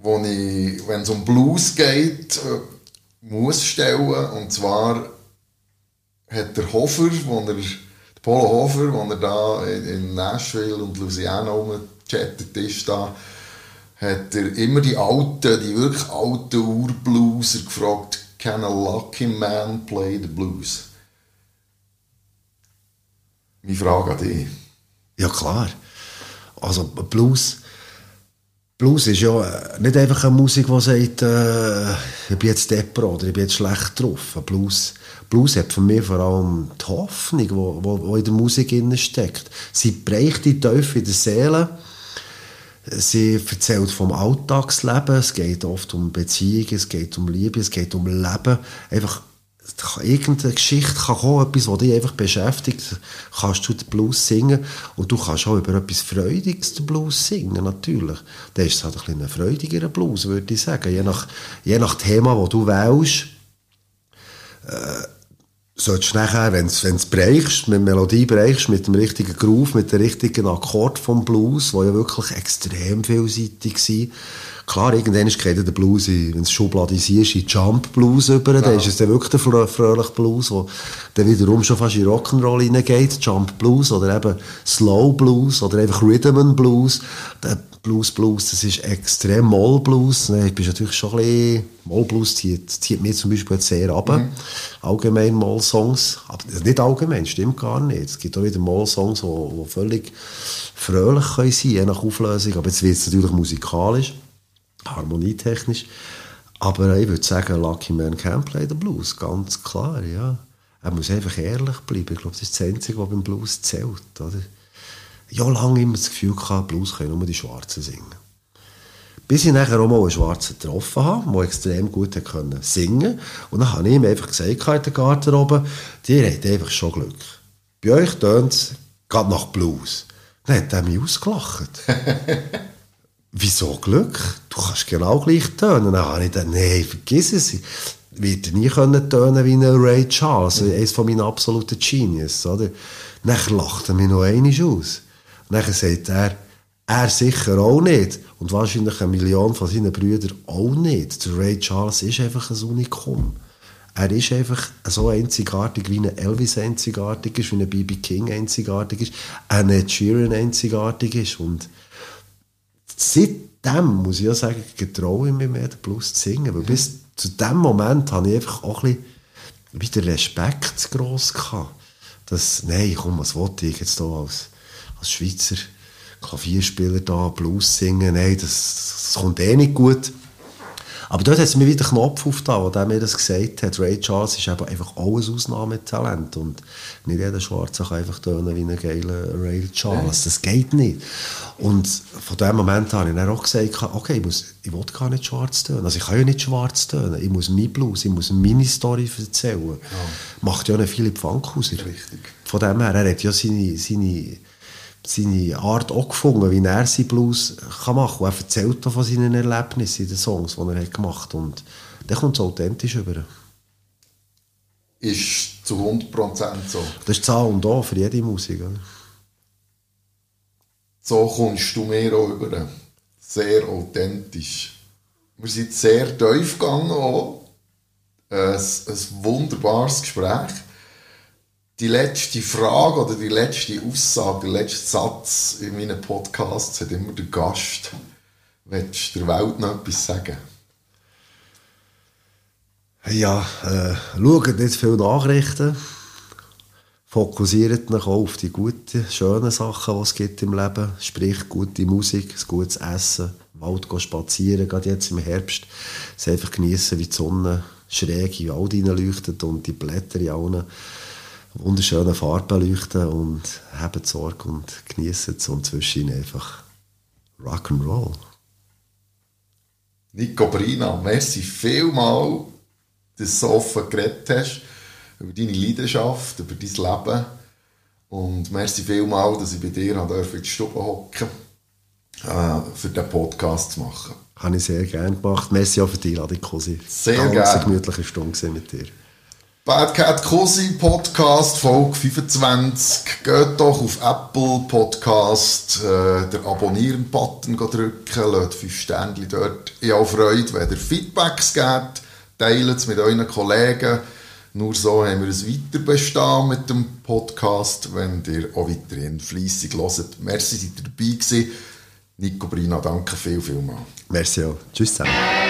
die ich, wenn es um Blues geht, äh, muss stellen. Und zwar hat der Hofer, wo er, der Polo Hofer, wo er da in, in Nashville und Louisiana rumgechattet ist, da, hat er immer die alten, die wirklich alten Urblueser gefragt, can a lucky man play the blues? Meine Frage an dich. Ja, klar. Also Blues, Blues ist ja äh, nicht einfach eine Musik, die sagt, äh, ich bin jetzt depper oder ich bin jetzt schlecht drauf. Blues, Blues hat für mich vor allem die Hoffnung, die in der Musik steckt. Sie bricht die Teufel in der Seele. Sie erzählt vom Alltagsleben. Es geht oft um Beziehungen, es geht um Liebe, es geht um Leben. Einfach irgendeine Geschichte kann kommen, etwas, das dich einfach beschäftigt, kannst du den Blues singen und du kannst auch über etwas Freudiges den Blues singen, natürlich. Dann ist es halt ein ein freudigerer Blues, würde ich sagen. Je nach, je nach Thema, das du wählst, äh, solltest du nachher, wenn du es brechst, mit Melodie brechst, mit dem richtigen Groove, mit dem richtigen Akkord vom Blues, der ja wirklich extrem vielseitig war. Klar, irgendwann geht der Blues, wenn es schubladisierst, in Jump Blues über, dann ist es dann wirklich der frö fröhliche Blues, der dann wiederum schon fast in Rock'n'Roll hineingeht, Jump Blues oder eben Slow Blues oder einfach Rhythm and Blues. Der Blues Blues, das ist extrem Moll Blues. Ne, Ich bin natürlich schon ein bisschen, Moll Blues zieht, zieht mir zum Beispiel jetzt sehr ab. Allgemein Moll Songs. Aber nicht allgemein, stimmt gar nicht. Es gibt auch wieder Moll Songs, die, völlig fröhlich können sein, je nach Auflösung. Aber jetzt wird es natürlich musikalisch, harmonietechnisch. Aber ich würde sagen, Lucky Man can play the Blues, ganz klar, ja. Er muss einfach ehrlich bleiben. Ich glaube, das ist das Einzige, was beim Blues zählt. Oder? Ich habe lange immer das Gefühl gehabt, Blues können nur die Schwarzen singen. Bis ich nachher auch mal einen Schwarzen getroffen habe, der extrem gut können singen Und dann habe ich ihm einfach gesagt, in der Garderobe, die habt einfach schon Glück. Bei euch tönt es gerade nach Blues. Dann hat er mich ausgelacht. Wieso Glück? Du kannst genau gleich tönen. Dann habe ich gedacht, nein, vergiss es. Ich werde nie können tönen wie ein Ray Charles, mhm. eines von meinen absoluten Genius. Oder? Dann lacht er mich noch einmal aus. Dann sagt er, er sicher auch nicht. Und wahrscheinlich eine Million von seinen Brüdern auch nicht. Der Ray Charles ist einfach ein Unikum. Er ist einfach so einzigartig, wie ein Elvis einzigartig ist, wie ein B.B. King einzigartig ist, ein Ed Sheeran einzigartig ist. Und seitdem, muss ich ja sagen, getraue ich mich mehr, den Blues zu singen. Weil bis zu dem Moment hatte ich einfach auch ein bisschen wieder Respekt zu gross gehabt. Dass, nein, komm, was wollte ich jetzt hier als, als Schweizer Klavierspieler da Blues singen? Nein, das, das kommt eh nicht gut. Aber dort hat es mir wieder Knopf aufgetan, wo der mir das gesagt hat. Ray Charles ist eben einfach ein Ausnahmetalent. Und nicht jeder Schwarze kann einfach tönen wie ein geiler Ray Charles. Das geht nicht. Und von dem Moment an habe ich dann auch gesagt, okay, ich, muss, ich will gar nicht schwarz tönen. Also ich kann ja nicht schwarz tönen. Ich muss mein Blues, ich muss meine Story erzählen. Ja. Macht ja nicht Philipp Fankhauser. Richtig. Von dem her, er hat ja seine, seine seine Art auch gefunden, wie er seinen Blues kann machen kann. Er erzählt von seinen Erlebnissen in den Songs, die er hat gemacht hat. Und der kommt so authentisch über. Ist zu 100% so. Das ist Zahl und A für jede Musik. Oder? So kommst du mir auch über. Sehr authentisch. Wir sind sehr tief gegangen auch. Ein, ein wunderbares Gespräch die letzte Frage oder die letzte Aussage, der letzte Satz in meinen Podcasts hat immer der Gast. Willst du der Welt noch etwas sagen? Ja, äh, schaut nicht viele Nachrichten. Fokussiert euch auf die guten, schönen Sachen, die es gibt im Leben. Sprich, gute Musik, ein gutes Essen, Wald spazieren, gerade jetzt im Herbst. Es einfach genießen, wie die Sonne schräg in Wald leuchtet und die Blätter in allen wunderschönen Farben leuchten und haben Sorge und genießen es und zwischen einfach Rock'n'Roll. Nico Brina, merci vielmal, dass du so offen geredet hast über deine Leidenschaft, über dein Leben und merci vielmal, dass ich bei dir in die Stube hocken äh, für diesen Podcast zu machen. Habe ich sehr gerne gemacht. Merci auch für die Einladung. Sehr gerne. Ganz eine gemütliche Stunde mit dir. Bad Cat Cosi Podcast, Folge 25. Geht doch auf Apple Podcast, äh, den Abonnieren-Button drücken, lasst 5 Sterne dort. Ich habe Freude, wenn ihr Feedbacks gebt, teilt es mit euren Kollegen. Nur so haben wir ein Weiterbestehen mit dem Podcast, wenn ihr auch weiterhin fleissig hört. Merci, seid ihr dabei gewesen. Nico Brina, danke viel, viel mal. Merci auch. Tschüss zusammen.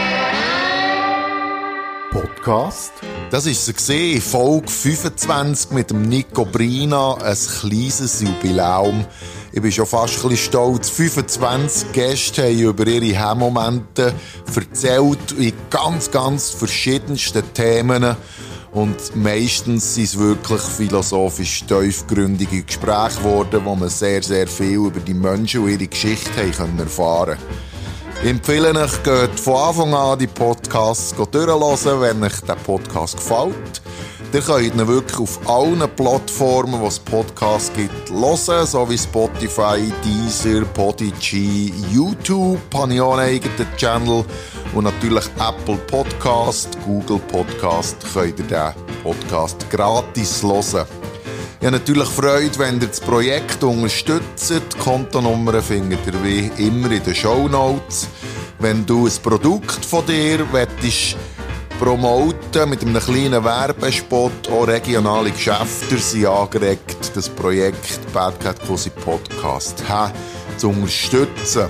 Podcast. Das sie gesehen, Folge 25 mit dem Nico Brina, ein kleines Jubiläum. Ich bin schon fast ein bisschen stolz. 25 Gäste haben über ihre Heimmomente erzählt in ganz, ganz verschiedensten Themen. Und meistens sind es wirklich philosophisch tiefgründige Gespräche geworden, wo man sehr, sehr viel über die Menschen und ihre Geschichte erfahren konnte. Ich empfehle euch, geht von Anfang an die Podcasts durchhören, wenn euch der Podcast gefällt. Ihr könnt ihn wirklich auf allen Plattformen, wo es Podcasts gibt, hören, so wie Spotify, Deezer, Podigy, YouTube, habe ich auch einen eigenen Channel und natürlich Apple Podcast, Google Podcast, könnt ihr den Podcast gratis hören. Ich habe natürlich Freude, wenn ihr das Projekt unterstützt. Die Kontonummer findet ihr wie immer in den Show Notes. Wenn du ein Produkt von dir möchtest, promoten mit einem kleinen Werbespot. Auch regionale Geschäfte sind angeregt, das Projekt Bad Cat Cosi Podcast zu unterstützen.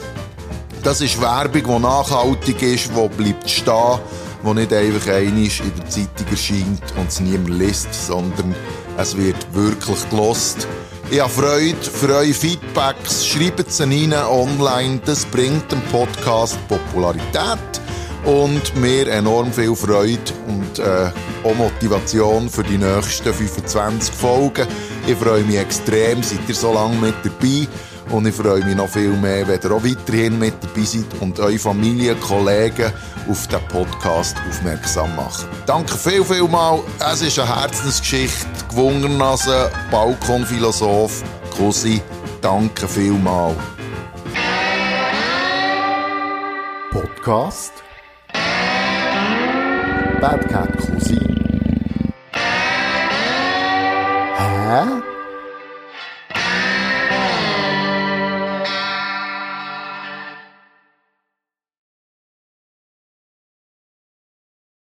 Das ist Werbung, die nachhaltig ist, die bleibt stehen, die nicht einfach einmal in der Zeitung erscheint und es niemand liest, sondern es wird wirklich gelost. Ich habe Freude für eure Feedbacks. Schreibt sie rein online. Das bringt dem Podcast Popularität. und mir enorm viel Freude und äh, auch Motivation für die nächsten 25 Folgen. Ich freue mich extrem, seid ihr so lange mit dabei und ich freue mich noch viel mehr, wenn ihr auch weiterhin mit dabei seid und eure Familie, Kollegen auf den Podcast aufmerksam machen. Danke viel, viel mal. Es ist eine Herzensgeschichte. Gewungennase, Balkonphilosoph, Cousin. Danke viel mal. Podcast Bad Cat Cousin. Hä?